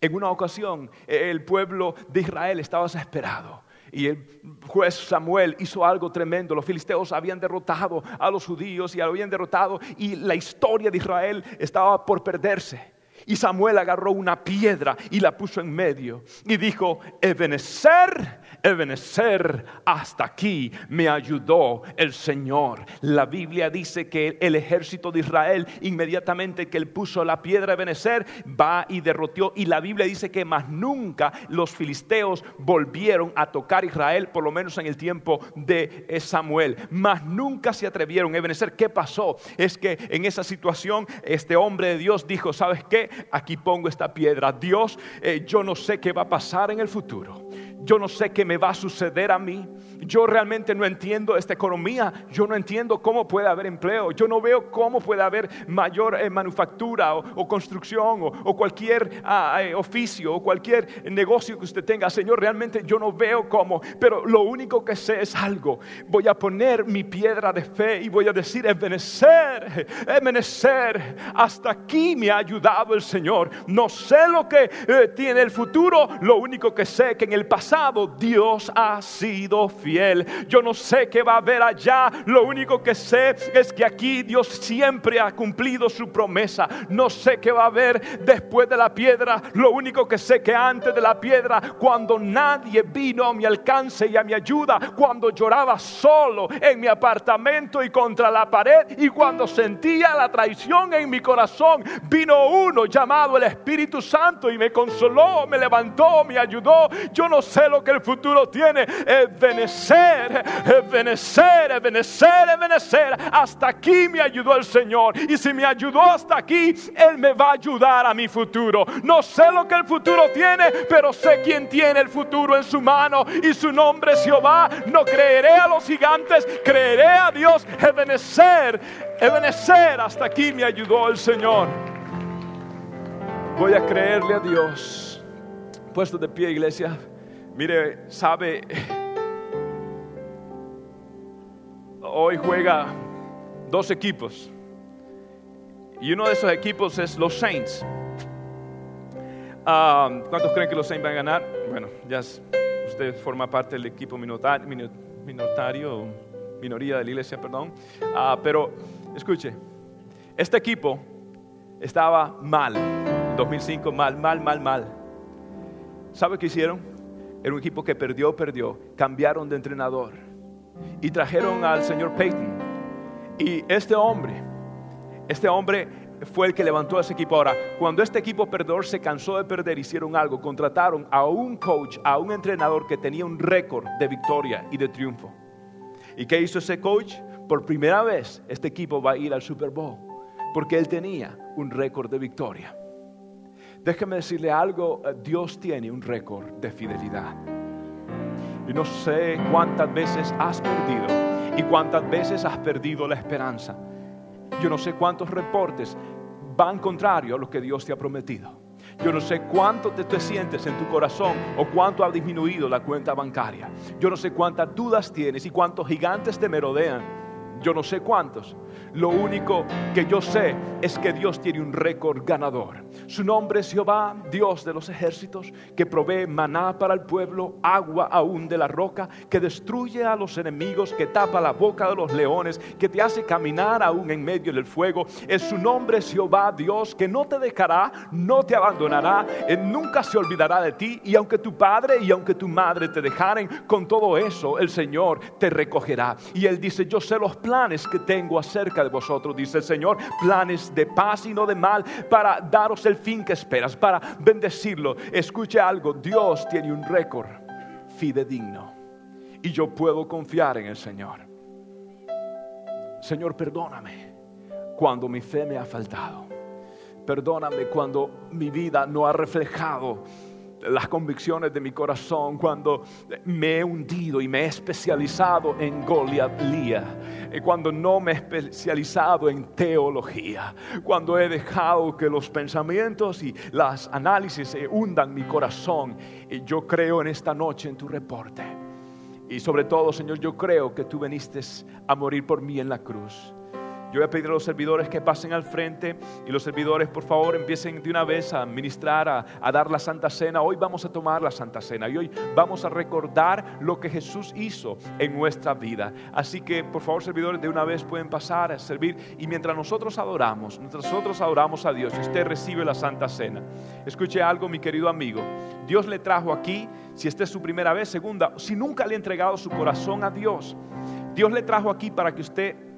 En una ocasión el pueblo de Israel estaba desesperado y el juez Samuel hizo algo tremendo. Los filisteos habían derrotado a los judíos y habían derrotado y la historia de Israel estaba por perderse. Y Samuel agarró una piedra y la puso en medio y dijo, Ebenezer Ebenezer, hasta aquí me ayudó el Señor. La Biblia dice que el ejército de Israel, inmediatamente que él puso la piedra Ebenezer, va y derrotó. Y la Biblia dice que más nunca los filisteos volvieron a tocar Israel, por lo menos en el tiempo de Samuel. Más nunca se atrevieron. Ebenezer, ¿qué pasó? Es que en esa situación este hombre de Dios dijo, ¿sabes qué? Aquí pongo esta piedra. Dios, eh, yo no sé qué va a pasar en el futuro. Yo no sé qué me va a suceder a mí. Yo realmente no entiendo esta economía. Yo no entiendo cómo puede haber empleo. Yo no veo cómo puede haber mayor eh, manufactura o, construcción o, cualquier ah, eh, oficio o cualquier negocio que usted tenga. Señor, realmente yo no veo cómo. Pero lo único que sé es algo. Voy a poner mi piedra de fe y voy a decir, Ebenezer, Ebenezer, hasta aquí me ha ayudado el Señor. No sé lo que eh, tiene el futuro. Lo único que sé que en el pasado Dios ha sido fiel. Yo no sé qué va a haber allá. Lo único que sé es que aquí Dios siempre ha cumplido su promesa. No sé qué va a haber después de la piedra. Lo único que sé que antes de la piedra, cuando nadie vino a mi alcance y a mi ayuda, cuando lloraba solo en mi apartamento y contra la pared y cuando sentía la traición en mi corazón, vino uno llamado el Espíritu Santo y me consoló, me levantó, me ayudó. Yo no sé lo que el futuro tiene. Es venecer, es venecer, es Hasta aquí me ayudó el Señor. Y si me ayudó hasta aquí, Él me va a ayudar a mi futuro. No sé lo que el futuro tiene, pero sé quién tiene el futuro en su mano. Y su nombre es Jehová. No creeré a los gigantes, creeré a Dios. Ebenecer, Ebenecer. Hasta aquí me ayudó el Señor. Voy a creerle a Dios. Puesto de pie, iglesia. Mire, sabe, hoy juega dos equipos. Y uno de esos equipos es los Saints. Ah, ¿Cuántos creen que los Saints van a ganar? Bueno, ya usted forma parte del equipo minoritario, minoritario minoría de la iglesia, perdón. Ah, pero escuche, este equipo estaba mal. 2005, mal, mal, mal, mal. ¿Sabe qué hicieron? Era un equipo que perdió, perdió. Cambiaron de entrenador y trajeron al señor Peyton. Y este hombre, este hombre fue el que levantó a ese equipo. Ahora, cuando este equipo perdedor se cansó de perder, hicieron algo, contrataron a un coach, a un entrenador que tenía un récord de victoria y de triunfo. ¿Y qué hizo ese coach? Por primera vez este equipo va a ir al Super Bowl, porque él tenía un récord de victoria. Déjeme decirle algo, eh, Dios tiene un récord de fidelidad. Y no sé cuántas veces has perdido y cuántas veces has perdido la esperanza. Yo no sé cuántos reportes van contrario a lo que Dios te ha prometido. Yo no sé cuánto te, te, sientes en tu corazón o cuánto ha disminuido la cuenta bancaria. Yo no sé cuántas dudas tienes y cuántos gigantes te merodean. Yo no sé cuántos. Lo único que yo sé es que Dios tiene un récord ganador. Su nombre es Jehová, Dios de los ejércitos, que provee maná para el pueblo, agua aún de la roca, que destruye a los enemigos, que tapa la boca de los leones, que te hace caminar aún en medio del fuego. Es su nombre es Jehová, Dios, que no te dejará, no te abandonará, nunca se olvidará de ti. Y aunque tu padre y aunque tu madre te dejaren, con todo eso el Señor te recogerá. Y Él dice, yo sé los planes que tengo acerca de vosotros, dice el Señor, planes de paz y no de mal, para daros el fin que esperas, para bendecirlo. Escuche algo, Dios tiene un récord fidedigno y yo puedo confiar en el Señor. Señor, perdóname cuando mi fe me ha faltado. Perdóname cuando mi vida no ha reflejado las convicciones de mi corazón cuando me he hundido y me he especializado en Goliatlía, eh, cuando no me he especializado en teología, cuando he dejado que los pensamientos y las análisis se hundan mi corazón. Y yo creo en esta noche en tu reporte. Y sobre todo, Señor, yo creo que tú viniste a morir por mí en la cruz yo voy a pedir a los servidores que pasen al frente y los servidores, por favor, empiecen de una vez a ministrar, a, dar la Santa Cena. Hoy vamos a tomar la Santa Cena y hoy vamos a recordar lo que Jesús hizo en nuestra vida. Así que, por favor, servidores, de una vez pueden pasar a servir y mientras nosotros adoramos, mientras nosotros adoramos a Dios usted recibe la Santa Cena. Escuche algo, mi querido amigo. Dios le trajo aquí, si esta es su primera vez, segunda, si nunca le ha entregado su corazón a Dios. Dios le trajo aquí para que usted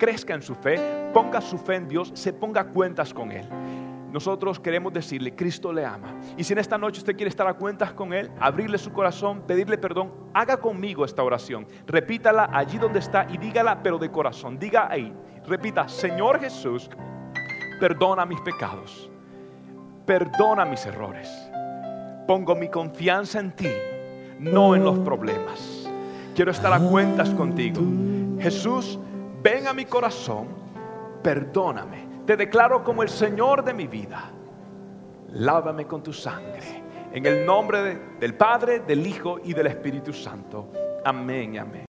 crezca en su fe, ponga su fe en Dios, se ponga cuentas con Él. Nosotros queremos decirle, Cristo le ama. Y si en esta noche usted quiere estar a cuentas con Él, abrirle su corazón, pedirle perdón, haga conmigo esta oración. Repítala allí donde está y dígala, pero de corazón. Diga ahí, repita, Señor Jesús, perdona mis pecados, perdona mis errores. Pongo mi confianza en ti, no en los problemas. Quiero estar a cuentas contigo. Jesús, ven a mi corazón, perdóname, te declaro como el Señor de mi vida, lávame con tu sangre, en el nombre del Padre, del Hijo y del Espíritu Santo. Amén amén.